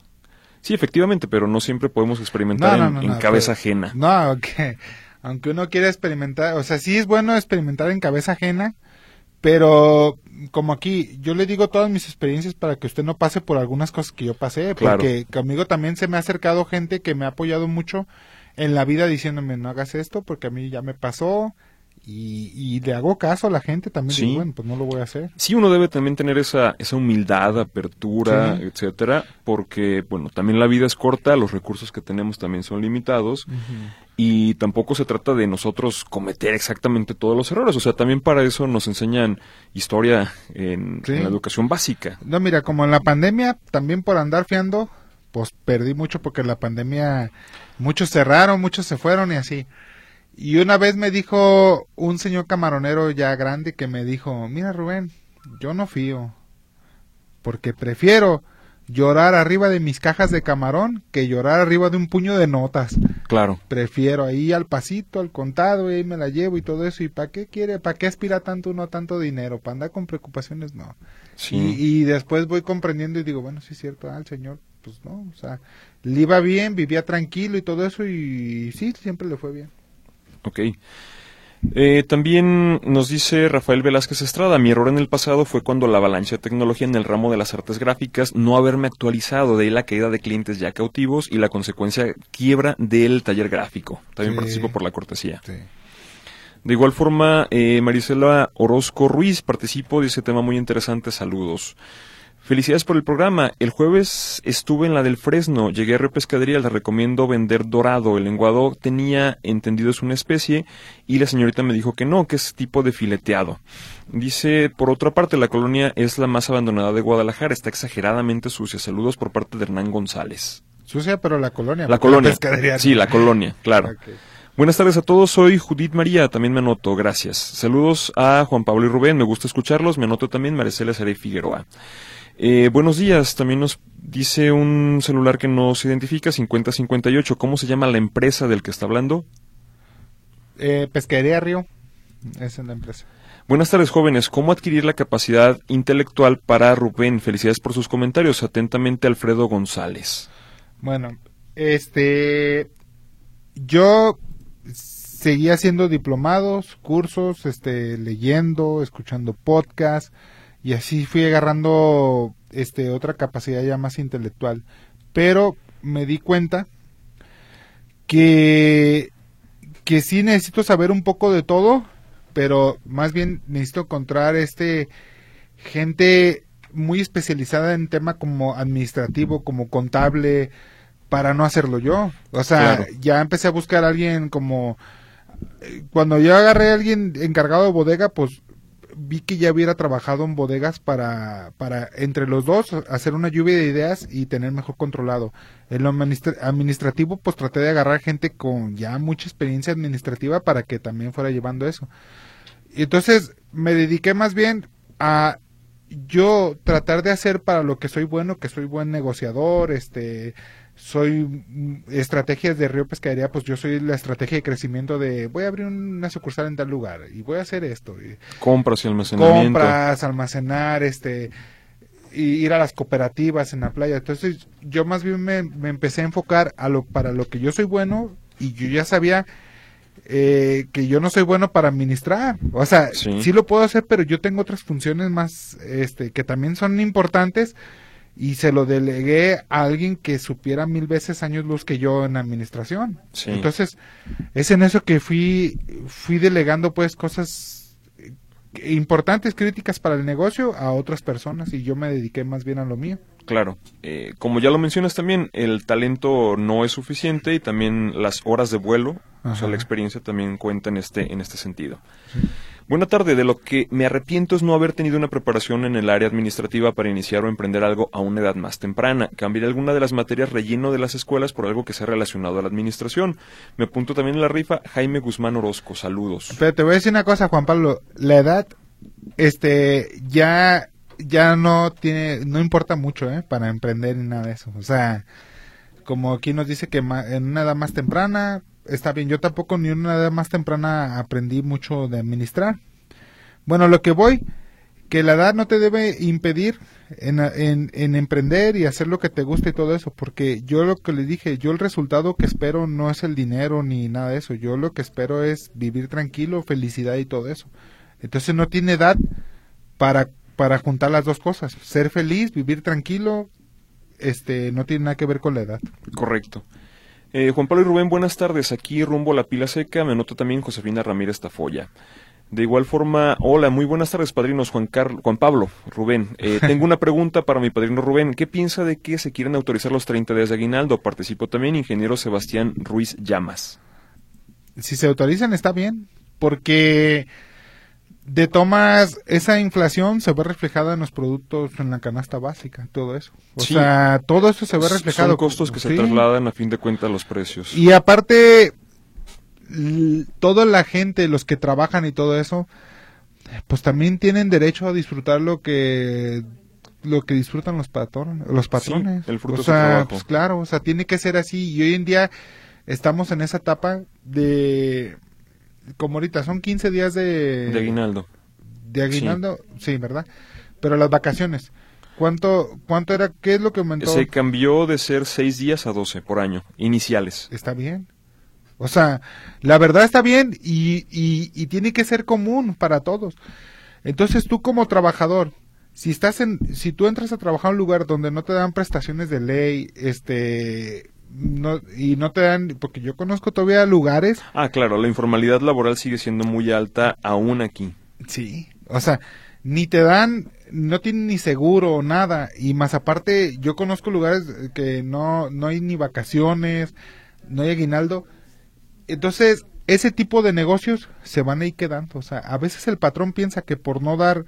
Speaker 1: Sí, efectivamente, pero no siempre podemos experimentar
Speaker 2: No,
Speaker 1: en,
Speaker 2: no, no,
Speaker 1: en
Speaker 2: no,
Speaker 1: cabeza
Speaker 2: pero-
Speaker 1: ajena.
Speaker 2: No, aunque, aunque uno quiera experimentar, o sea, sí es bueno experimentar en cabeza ajena, pero como aquí, yo le digo todas mis experiencias para que usted no pase por algunas cosas que yo pasé,
Speaker 1: Claro.
Speaker 2: porque conmigo también se me ha acercado gente que me ha apoyado mucho en la vida diciéndome no hagas esto porque a mí ya me pasó y, y le hago caso a la gente también,
Speaker 1: Sí.
Speaker 2: digo, bueno, pues no lo voy a hacer.
Speaker 1: Sí, uno debe también tener esa, esa humildad, apertura,
Speaker 2: Sí.
Speaker 1: etcétera, porque, bueno, también la vida es corta, los recursos que tenemos también son limitados, y tampoco se trata de nosotros cometer exactamente todos los errores, o sea, también para eso nos enseñan historia en,
Speaker 2: Sí.
Speaker 1: en la educación básica.
Speaker 2: No, mira, como en la pandemia, también por andar fiando, pues perdí mucho porque en la pandemia muchos cerraron, muchos se fueron y así. Y una vez me dijo un señor camaronero ya grande que me dijo, mira Rubén, yo no fío, porque prefiero llorar arriba de mis cajas de camarón que llorar arriba de un puño de notas.
Speaker 1: Claro,
Speaker 2: Prefiero ahí al pasito, al contado, y ahí me la llevo y todo eso. ¿Y para qué quiere, para qué aspira tanto uno a tanto dinero? ¿Para andar con preocupaciones? No.
Speaker 1: sí.
Speaker 2: Y, y después voy comprendiendo y digo, bueno, sí es cierto, al señor, pues no, o sea, le iba bien, vivía tranquilo y todo eso y, sí, siempre le fue bien.
Speaker 1: Ok. Eh, también nos dice Rafael Velázquez Estrada, mi error en el pasado fue cuando la avalancha de tecnología en el ramo de las artes gráficas no haberme actualizado, de ahí la caída de clientes ya cautivos y la consecuencia quiebra del taller gráfico. También
Speaker 2: Sí.
Speaker 1: participo por la cortesía.
Speaker 2: Sí.
Speaker 1: De igual forma, eh, Marisela Orozco Ruiz participo de ese tema muy interesante, saludos. Felicidades por el programa. El jueves estuve en la del Fresno, llegué a repescadería, les recomiendo vender dorado. El lenguado tenía entendido es una especie y la señorita me dijo que no, que es tipo de fileteado. Dice, por otra parte, la colonia es la más abandonada de Guadalajara, está exageradamente sucia. Saludos por parte de Hernán González.
Speaker 2: Sucia, pero la colonia.
Speaker 1: La colonia.
Speaker 2: pescadería
Speaker 1: Sí, la colonia, claro. Buenas tardes a todos, soy Judith María, también me anoto, gracias. Saludos a Juan Pablo y Rubén, me gusta escucharlos, me anoto también Maricela Sarey Figueroa. Eh, buenos días, también nos dice un celular que nos identifica, 5058, ¿cómo se llama la empresa del que está hablando?
Speaker 2: Eh, pescadería Río, esa es la empresa.
Speaker 1: Buenas tardes, jóvenes. ¿Cómo adquirir la capacidad intelectual para Rubén? Felicidades por sus comentarios. Atentamente, Alfredo González.
Speaker 2: Bueno, este, yo seguía haciendo diplomados, cursos, este, leyendo, escuchando podcasts y así fui agarrando, este, otra capacidad ya más intelectual. Pero me di cuenta que, que sí necesito saber un poco de todo, pero más bien necesito encontrar, este, gente muy especializada en tema como administrativo, como contable, para no hacerlo yo. O sea,
Speaker 1: Claro.
Speaker 2: ya empecé a buscar a alguien como... eh, Cuando yo agarré a alguien encargado de bodega, pues vi que ya hubiera trabajado en bodegas para, para entre los dos hacer una lluvia de ideas y tener mejor controlado. En lo administrativo, pues traté de agarrar gente con ya mucha experiencia administrativa para que también fuera llevando eso. Y entonces me dediqué más bien a yo tratar de hacer para lo que soy bueno, que soy buen negociador, este, soy mm, estrategias de Río Pescadería, pues yo soy la estrategia de crecimiento de voy a abrir una sucursal en tal lugar y voy a hacer esto. Y
Speaker 1: compras y almacenamiento.
Speaker 2: Compras, almacenar, este, y ir a las cooperativas en la playa. Entonces yo más bien me, me empecé a enfocar a lo para lo que yo soy bueno y yo ya sabía eh, que yo no soy bueno para administrar. O sea, sí. lo puedo hacer, pero yo tengo otras funciones más, este, que también son importantes y se lo delegué a alguien que supiera mil veces años luz que yo en administración. Entonces, es en eso que fui, fui delegando pues cosas importantes, críticas para el negocio a otras personas y yo me dediqué más bien a lo mío.
Speaker 1: Claro, eh, como ya lo mencionas también, el talento no es suficiente y también las horas de vuelo, o sea, la experiencia también cuenta en este, en este sentido. Buena tarde, de lo que me arrepiento es no haber tenido una preparación en el área administrativa para iniciar o emprender algo a una edad más temprana. Cambiaré alguna de las materias relleno de las escuelas por algo que sea relacionado a la administración. Me apunto también en la rifa Jaime Guzmán Orozco, saludos.
Speaker 2: Pero te voy a decir una cosa, Juan Pablo, la edad, este, ya ya no tiene, no importa mucho, ¿eh? Para emprender ni nada de eso. O sea, como aquí nos dice que en una edad más temprana, está bien, yo tampoco ni una edad más temprana aprendí mucho de administrar. Bueno, lo que voy, que la edad no te debe impedir en, en, en, emprender y hacer lo que te guste y todo eso, porque yo lo que le dije, yo el resultado que espero no es el dinero ni nada de eso, yo lo que espero es vivir tranquilo, felicidad y todo eso. Entonces no tiene edad para para juntar las dos cosas, ser feliz, vivir tranquilo, este, no tiene nada que ver con la edad.
Speaker 1: Correcto. Eh, Juan Pablo y Rubén, buenas tardes. Aquí rumbo a la pila seca, me nota también Josefina Ramírez Tafoya. De igual forma, hola, muy buenas tardes, padrinos Juan, Juan Pablo, Rubén. Eh, tengo una pregunta para mi padrino Rubén. ¿Qué piensa de que se quieren autorizar los 30 días de aguinaldo? Participo también, ingeniero Sebastián Ruiz Llamas.
Speaker 2: Si se autorizan, está bien, porque de tomas, esa inflación se ve reflejada en los productos, en la canasta básica, todo eso. O sea, todo eso se ve reflejado. Son
Speaker 1: costos que se trasladan a fin de cuentas a los precios.
Speaker 2: Y aparte, toda la gente, los que trabajan y todo eso, pues también tienen derecho a disfrutar lo que lo que disfrutan los patrones, los patrones.
Speaker 1: el fruto
Speaker 2: o sea,
Speaker 1: trabajo.
Speaker 2: pues claro, o sea, tiene que ser así y hoy en día estamos en esa etapa de como ahorita son 15 días de...
Speaker 1: De aguinaldo.
Speaker 2: De aguinaldo, sí, ¿verdad? Pero las vacaciones, ¿cuánto, ¿cuánto era? ¿Qué es lo que aumentó?
Speaker 1: Se cambió de ser 6 días a 12 por año, iniciales.
Speaker 2: Está bien. O sea, la verdad está bien y, y, y tiene que ser común para todos. Entonces tú como trabajador, si estás en, si tú entras a trabajar en un lugar donde no te dan prestaciones de ley, este, no, y no te dan, porque yo conozco todavía lugares.
Speaker 1: Ah, claro, la informalidad laboral sigue siendo muy alta aún aquí.
Speaker 2: Sí, o sea, ni te dan, no tienen ni seguro, nada, y más aparte, yo conozco lugares que no, no hay ni vacaciones, no hay aguinaldo, entonces, ese tipo de negocios se van a ir quedando, o sea, a veces el patrón piensa que por no dar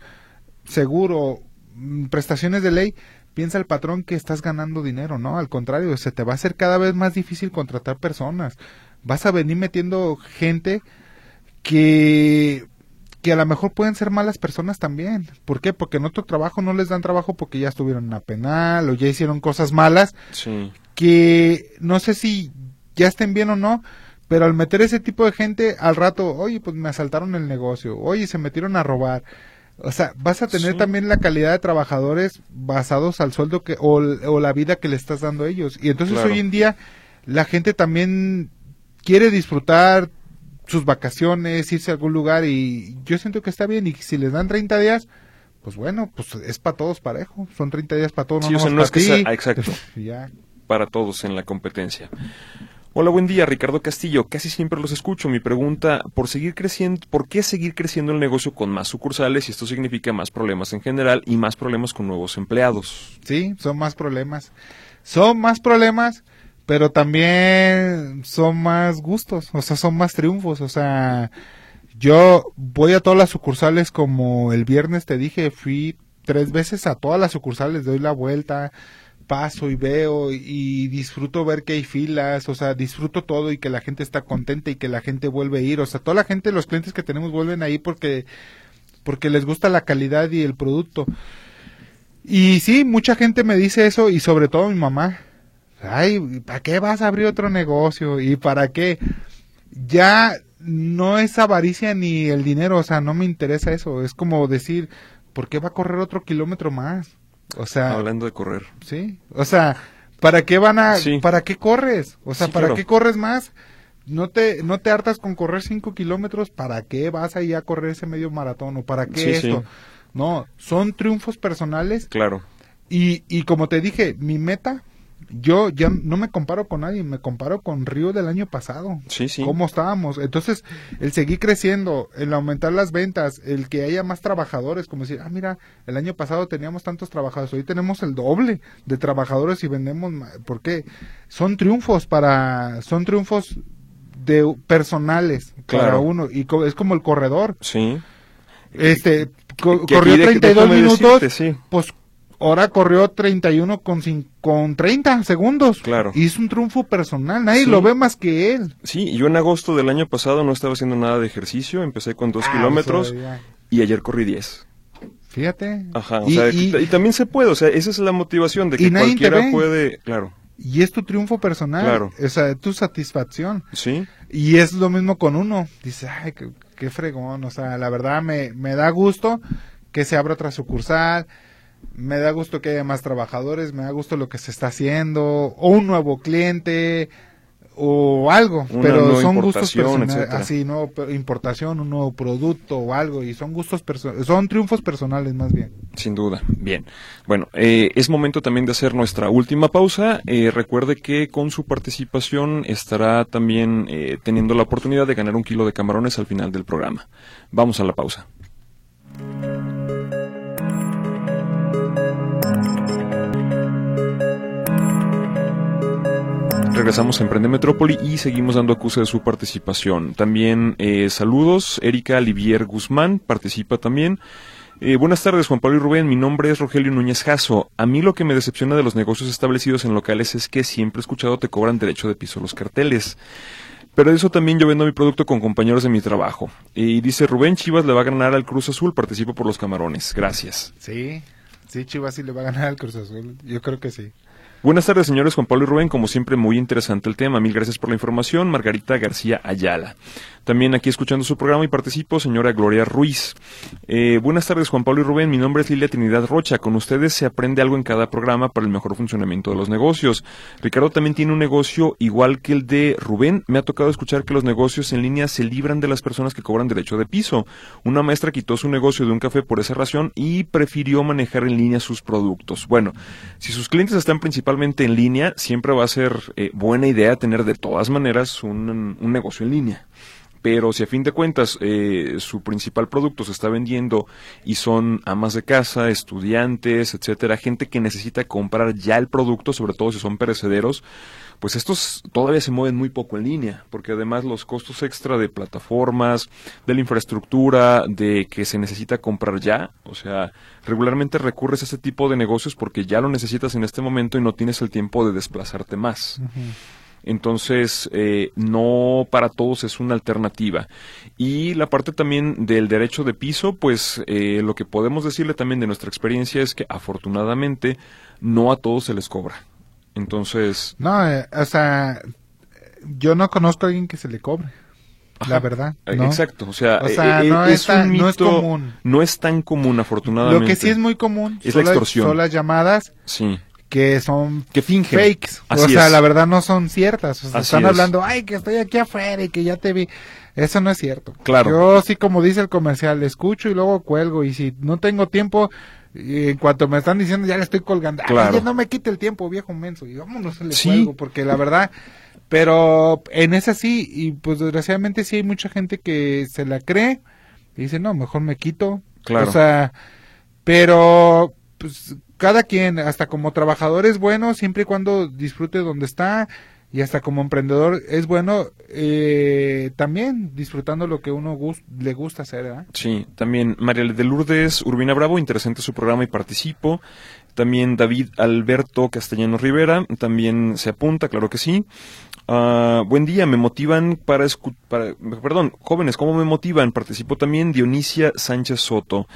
Speaker 2: seguro, mm, prestaciones de ley, piensa el patrón que estás ganando dinero, ¿no? Al contrario, se te va a hacer cada vez más difícil contratar personas. Vas a venir metiendo gente que que a lo mejor pueden ser malas personas también. ¿Por qué? Porque en otro trabajo no les dan trabajo porque ya estuvieron en la penal o ya hicieron cosas malas.
Speaker 1: Sí.
Speaker 2: Que no sé si ya estén bien o no, pero al meter ese tipo de gente al rato, oye, pues me asaltaron el negocio, oye, se metieron a robar. O sea, vas a tener
Speaker 1: Sí.
Speaker 2: también la calidad de trabajadores basados al sueldo que o, o la vida que le estás dando a ellos. Y entonces
Speaker 1: Claro.
Speaker 2: hoy en día la gente también quiere disfrutar sus vacaciones, irse a algún lugar y yo siento que está bien y si les dan 30 días, pues bueno, pues es para todos parejo, son 30 días para todos,
Speaker 1: Sí,
Speaker 2: no
Speaker 1: o sea, es que sea-
Speaker 2: ti.
Speaker 1: exacto.
Speaker 2: Ya.
Speaker 1: para todos en la competencia. Hola, buen día, Ricardo Castillo. Casi siempre los escucho. Mi pregunta, ¿por seguir creciendo, por qué seguir creciendo el negocio con más sucursales y esto significa más problemas en general y más problemas con nuevos empleados?
Speaker 2: Sí, son más problemas. Son más problemas, pero también son más gustos, o sea, son más triunfos, o sea, Yo voy a todas las sucursales como el viernes te dije, fui tres veces a todas las sucursales, doy la vuelta, paso y veo y disfruto ver que hay filas, o sea, disfruto todo y que la gente está contenta y que la gente vuelve a ir, o sea, toda la gente, los clientes que tenemos vuelven ahí porque porque les gusta la calidad y el producto. Y sí, mucha gente me dice eso y sobre todo mi mamá. Ay, ¿para qué vas a abrir otro negocio? ¿Y para qué? Ya no es avaricia ni el dinero, o sea, no me interesa eso. Es como decir, ¿por qué va a correr otro kilómetro más? O sea,
Speaker 1: hablando de correr.
Speaker 2: Sí, o sea, ¿para qué van a, para qué corres? O sea, ¿para qué corres más? No te, no te hartas con correr cinco kilómetros, ¿para qué vas ahí a correr ese medio maratón? ¿O para qué esto? No, son triunfos personales.
Speaker 1: Claro.
Speaker 2: Y, y como te dije, mi meta yo ya no me comparo con nadie, me comparo con Río del año pasado.
Speaker 1: Sí, sí.
Speaker 2: ¿Cómo estábamos? Entonces, el seguir creciendo, el aumentar las ventas, el que haya más trabajadores, como decir, ah, mira, el año pasado teníamos tantos trabajadores, hoy tenemos el doble de trabajadores y vendemos, ¿por qué? Son triunfos para, son triunfos de personales para uno y es como el corredor.
Speaker 1: Sí.
Speaker 2: Este, corrió 32 minutos, pues ahora corrió 31 con, con 30 segundos.
Speaker 1: Claro.
Speaker 2: Y es un triunfo personal, nadie lo ve más que él.
Speaker 1: Sí, yo en agosto del año pasado no estaba haciendo nada de ejercicio, empecé con 2 ah, kilómetros y ayer corrí 10.
Speaker 2: Fíjate.
Speaker 1: Ajá, o y, sea, y, también se puede, o sea, esa es la motivación de que cualquiera puede, claro.
Speaker 2: Y es tu triunfo personal,
Speaker 1: claro.
Speaker 2: o sea, tu satisfacción.
Speaker 1: Sí.
Speaker 2: Y es lo mismo con uno. Dice, ay, qué, qué fregón, o sea, la verdad me, me da gusto que se abra otra sucursal, me da gusto que haya más trabajadores, me da gusto lo que se está haciendo, o un nuevo cliente, o algo, pero son gustos personales, así, nuevo importación, un nuevo producto o algo, y son gustos son triunfos personales más bien.
Speaker 1: Sin duda, bien. Bueno, eh, es momento también de hacer nuestra última pausa. Eh, recuerde que con su participación estará también eh, teniendo la oportunidad de ganar un kilo de camarones al final del programa. Vamos a la pausa. Regresamos a Emprende Metrópoli y seguimos dando acuse de su participación. También eh, saludos, Erika Olivier Guzmán participa también. Eh, buenas tardes, Juan Pablo y Rubén. Mi nombre es Rogelio Núñez Jasso. A mí lo que me decepciona de los negocios establecidos en locales es que siempre he escuchado te cobran derecho de piso los carteles. Pero eso también yo vendo mi producto con compañeros de mi trabajo. Y dice Rubén Chivas le va a ganar al Cruz Azul, participo por los camarones. Gracias.
Speaker 2: Sí, sí, Chivas sí le va a ganar al Cruz Azul. Yo creo que sí.
Speaker 1: Buenas tardes, señores Juan Pablo y Rubén. Como siempre, muy interesante el tema. Mil gracias por la información. Margarita García Ayala. También aquí escuchando su programa y participo, señora Gloria Ruiz. Eh, buenas tardes, Juan Pablo y Rubén. Mi nombre es Lilia Trinidad Rocha. Con ustedes se aprende algo en cada programa para el mejor funcionamiento de los negocios. Ricardo también tiene un negocio igual que el de Rubén. Me ha tocado escuchar que los negocios en línea se libran de las personas que cobran derecho de piso. Una maestra quitó su negocio de un café por esa razón y prefirió manejar en línea sus productos. Bueno, si sus clientes están principalmente en línea, siempre va a ser eh, buena idea tener de todas maneras un negocio en línea pero si a fin de cuentas eh, su principal producto se está vendiendo y son amas de casa, estudiantes, etcétera, gente que necesita comprar ya el producto, sobre todo si son perecederos, pues estos todavía se mueven muy poco en línea, porque además los costos extra de plataformas, de la infraestructura, de que se necesita comprar ya, o sea, regularmente recurres a ese tipo de negocios porque ya lo necesitas en este momento y no tienes el tiempo de desplazarte más. Entonces, eh, no para todos es una alternativa. Y la parte también del derecho de piso, pues eh, lo que podemos decirle también de nuestra experiencia es que afortunadamente no a todos se les cobra. Entonces...
Speaker 2: No, eh, o sea, yo no conozco a alguien que se le cobre. la verdad.
Speaker 1: Exacto, o sea,
Speaker 2: no, es, no, es, común.
Speaker 1: No es tan común, afortunadamente.
Speaker 2: Lo que sí es muy común
Speaker 1: es la extorsión.
Speaker 2: Son las llamadas.
Speaker 1: Sí
Speaker 2: que son
Speaker 1: que fingen.
Speaker 2: fakes. o sea, la verdad no son ciertas. O sea, están hablando, ay, que estoy aquí afuera y que ya te vi. Eso no es cierto.
Speaker 1: Claro.
Speaker 2: Yo sí, como dice el comercial, escucho y luego cuelgo. Y si no tengo tiempo, en cuanto me están diciendo, ya le estoy colgando. Claro. Ay, no me quite el tiempo, viejo menso. Y vámonos, le cuelgo, porque la verdad... Pero en esa sí, y pues desgraciadamente sí hay mucha gente que se la cree y dice, no, mejor me quito.
Speaker 1: Claro.
Speaker 2: O sea, pero pues cada quien, hasta como trabajador es bueno siempre y cuando disfrute donde está y hasta como emprendedor es bueno eh, también disfrutando lo que uno le gusta hacer. ¿verdad?
Speaker 1: Sí, también María de Lourdes Urbina Bravo, interesante su programa y participo. También David Alberto Castellano Rivera, también se apunta, claro que sí. Ah, buen día, me motivan para, para, perdón, jóvenes, ¿cómo me motivan? Participo también Dionisia Sánchez Soto.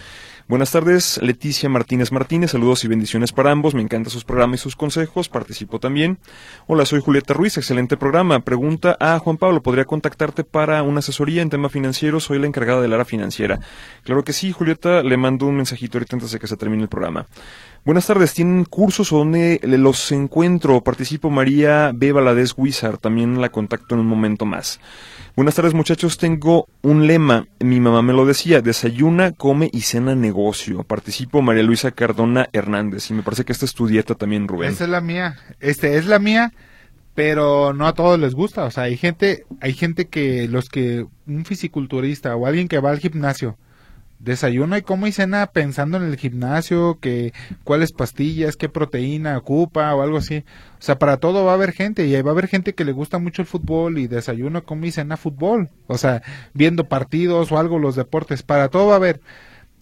Speaker 1: Buenas tardes, Leticia Martínez Martínez, saludos y bendiciones para ambos, me encantan sus programas y sus consejos, participo también. Hola, soy Julieta Ruiz, excelente programa. Pregunta a Juan Pablo, ¿podría contactarte para una asesoría en tema financiero? Soy la encargada del área financiera. Claro que sí, Julieta, le mando un mensajito ahorita antes de que se termine el programa. Buenas tardes, ¿tienen cursos donde los encuentro? Participo María B. Valadez Wizard, también la contacto en un momento más. Buenas tardes muchachos, tengo un lema, mi mamá me lo decía, desayuna, come y cena negocio. Participo María Luisa Cardona Hernández y me parece que esta es tu dieta también, Rubén.
Speaker 2: Esa es la mía, este es la mía, pero no a todos les gusta, o sea, hay gente, hay gente que los que, un fisiculturista o alguien que va al gimnasio, desayuno y como y cena pensando en el gimnasio, que cuáles pastillas, qué proteína ocupa o algo así. O sea, para todo va a haber gente y va a haber gente que le gusta mucho el fútbol y desayuno, come y cena fútbol. O sea, viendo partidos o algo, los deportes, para todo va a haber.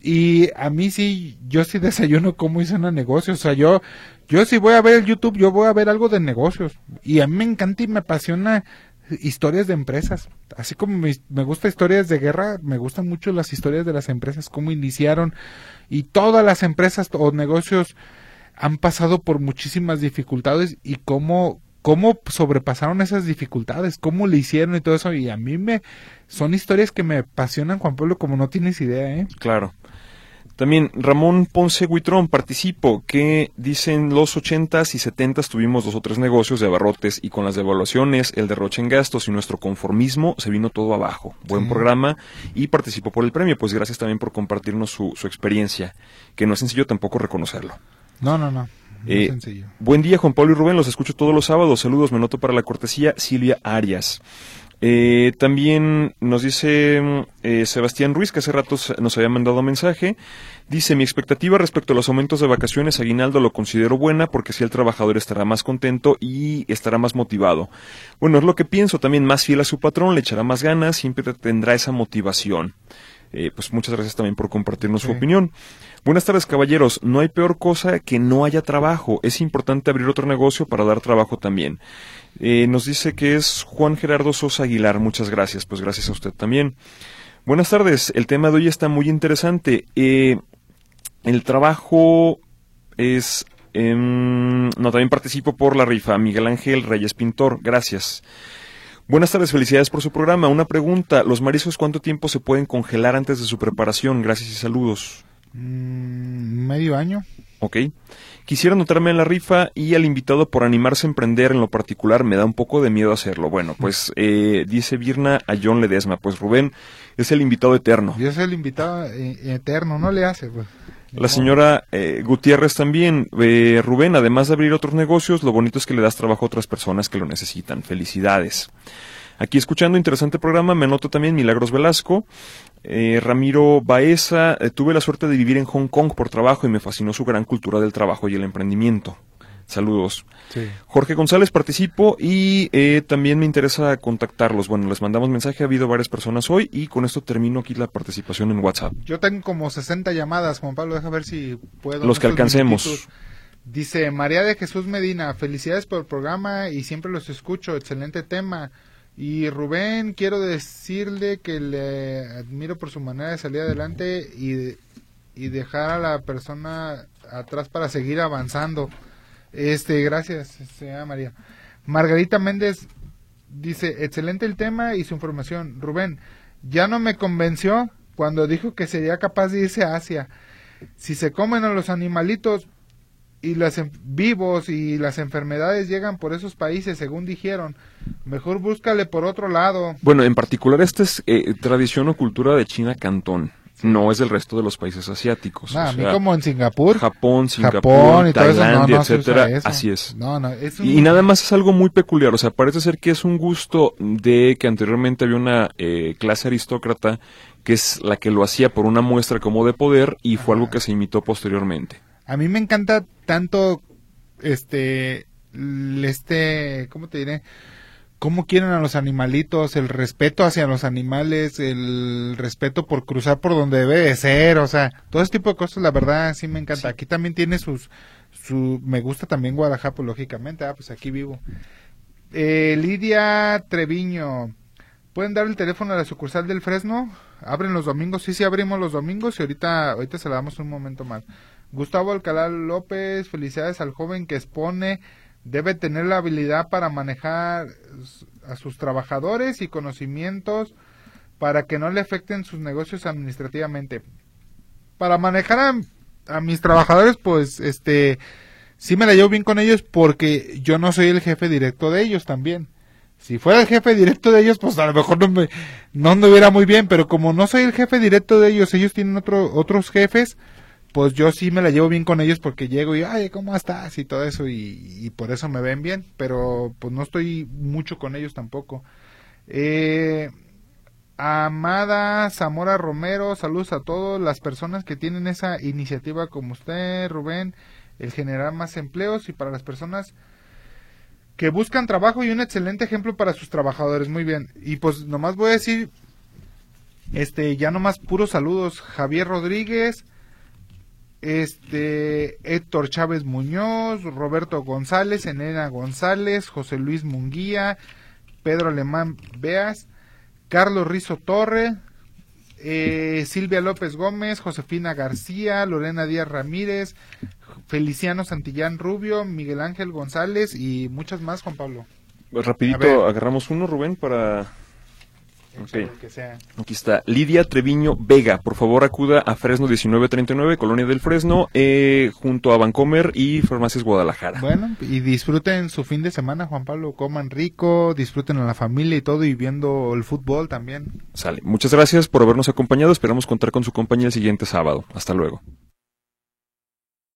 Speaker 2: Y a mí sí, yo sí desayuno, como y cena negocios. O sea, yo, yo si voy a ver el YouTube, yo voy a ver algo de negocios. Y a mí me encanta y me apasiona historias de empresas. Así como me, me, gusta historias de guerra, me gustan mucho las historias de las empresas, cómo iniciaron. Y todas las empresas o negocios han pasado por muchísimas dificultades y cómo, cómo sobrepasaron esas dificultades, cómo le hicieron y todo eso. Y a mí me son historias que me apasionan, Juan Pablo, como no tienes idea, ¿eh?
Speaker 1: Claro. También Ramón Ponce Huitrón participo, que dicen los ochentas y setentas tuvimos dos o tres negocios de abarrotes y con las devaluaciones, el derroche en gastos y nuestro conformismo se vino todo abajo. Buen programa y participó por el premio, pues gracias también por compartirnos su, su experiencia, que no es sencillo tampoco reconocerlo.
Speaker 2: No, no, no.
Speaker 1: Eh, buen día, Juan Pablo y Rubén, los escucho todos los sábados. Saludos, me noto para la cortesía Silvia Arias. Eh, también nos dice eh, Sebastián Ruiz, que hace rato nos había mandado mensaje. Dice, mi expectativa respecto a los aumentos de vacaciones, aguinaldo lo considero buena porque si el trabajador estará más contento y estará más motivado. Bueno, es lo que pienso, también más fiel a su patrón, le echará más ganas, siempre tendrá esa motivación. Eh, pues muchas gracias también por compartirnos su opinión. Buenas tardes, caballeros. No hay peor cosa que no haya trabajo. Es importante abrir otro negocio para dar trabajo también. Eh, nos dice que es Juan Gerardo Sosa Aguilar. Muchas gracias. Pues gracias a usted también. Buenas tardes. El tema de hoy está muy interesante. Eh, el trabajo es... no, también participo por la rifa. Miguel Ángel Reyes Pintor. Gracias. Buenas tardes, felicidades por su programa. Una pregunta, ¿los mariscos cuánto tiempo se pueden congelar antes de su preparación? Gracias y saludos.
Speaker 2: Mm, medio año.
Speaker 1: Ok. Quisiera anotarme en la rifa y al invitado por animarse a emprender en lo particular me da un poco de miedo hacerlo. Bueno, pues eh, dice Virna a John Ledesma, pues Rubén es el invitado eterno.
Speaker 2: Yo soy el invitado eh, eterno, no le hace. Pues.
Speaker 1: La señora eh, Gutiérrez también. Eh, Rubén, además de abrir otros negocios, lo bonito es que le das trabajo a otras personas que lo necesitan. Felicidades. Aquí escuchando interesante programa, me anoto también Milagros Velasco, eh, Ramiro Baeza. tuve la suerte de vivir en Hong Kong por trabajo y me fascinó su gran cultura del trabajo y el emprendimiento. Saludos. Jorge González participo y eh, también me interesa contactarlos. Bueno, les mandamos mensaje, ha habido varias personas hoy y con esto termino aquí la participación en WhatsApp.
Speaker 2: Yo tengo como 60 llamadas, Juan Pablo, deja ver si puedo.
Speaker 1: Los que alcancemos.
Speaker 2: Dice María de Jesús Medina, felicidades por el programa y siempre los escucho, excelente tema. Y Rubén, quiero decirle que le admiro por su manera de salir adelante y, y dejar a la persona atrás para seguir avanzando. Este, gracias, señora María. Margarita Méndez dice, excelente el tema y su información. Rubén, ya no me convenció cuando dijo que sería capaz de irse a Asia. Si se comen a los animalitos y los vivos y las enfermedades llegan por esos países, según dijeron, mejor búscale por otro lado.
Speaker 1: Bueno, en particular esta es eh, tradición o cultura de China Cantón no es del resto de los países asiáticos.
Speaker 2: a mí como en Singapur.
Speaker 1: Japón, Singapur, Tailandia, etcétera. Así es. y, nada más es algo muy peculiar. O sea, parece ser que es un gusto de que anteriormente había una eh, clase aristócrata que es la que lo hacía por una muestra como de poder y fue algo que se imitó posteriormente.
Speaker 2: A mí me encanta tanto este este, ¿cómo te diré? Cómo quieren a los animalitos, el respeto hacia los animales, el respeto por cruzar por donde debe de ser, o sea, todo ese tipo de cosas, la verdad, sí me encanta. Aquí también tiene sus, su, me gusta también Guadalajara, pues, lógicamente, ah, pues aquí vivo. Eh, Lidia Treviño, ¿pueden dar el teléfono a la sucursal del Fresno? ¿Abren los domingos? Sí, sí, abrimos los domingos y ahorita, ahorita se la damos un momento más. Gustavo Alcalá López, felicidades al joven que expone, debe tener la habilidad para manejar a sus trabajadores y conocimientos para que no le afecten sus negocios administrativamente. Para manejar a, a mis trabajadores, pues, este, sí me la llevo bien con ellos porque yo no soy el jefe directo de ellos también. Si fuera el jefe directo de ellos, pues a lo mejor no me no anduviera muy bien, pero como no soy el jefe directo de ellos, ellos tienen otro, otros jefes, pues yo sí me la llevo bien con ellos porque llego y, ay, ¿cómo estás? Y todo eso, y, por eso me ven bien, pero pues no estoy mucho con ellos tampoco. Eh, Amada Zamora Romero, saludos a todas las personas que tienen esa iniciativa como usted, Rubén, el generar más empleos y para las personas que buscan trabajo y un excelente ejemplo para sus trabajadores. Muy bien. Y pues nomás voy a decir, este, ya nomás puros saludos. Javier Rodríguez, este, Héctor Chávez Muñoz, Roberto González, Enena González, José Luis Munguía, Pedro Alemán Beas, Carlos Rizo Torre, eh, Silvia López Gómez, Josefina García, Lorena Díaz Ramírez, Feliciano Santillán Rubio, Miguel Ángel González y muchas más, Juan Pablo.
Speaker 1: Pues rapidito, agarramos uno, Rubén, para... Ok.
Speaker 2: El que sea.
Speaker 1: Aquí está, Lidia Treviño Vega. Por favor, acuda a Fresno 1939, Colonia del Fresno, eh, junto a Vancomer y Farmacias Guadalajara.
Speaker 2: Bueno, y disfruten su fin de semana, Juan Pablo, coman rico, disfruten a la familia y todo y viendo el fútbol también.
Speaker 1: Sale. Muchas gracias por habernos acompañado. Esperamos contar con su compañía el siguiente sábado. Hasta luego.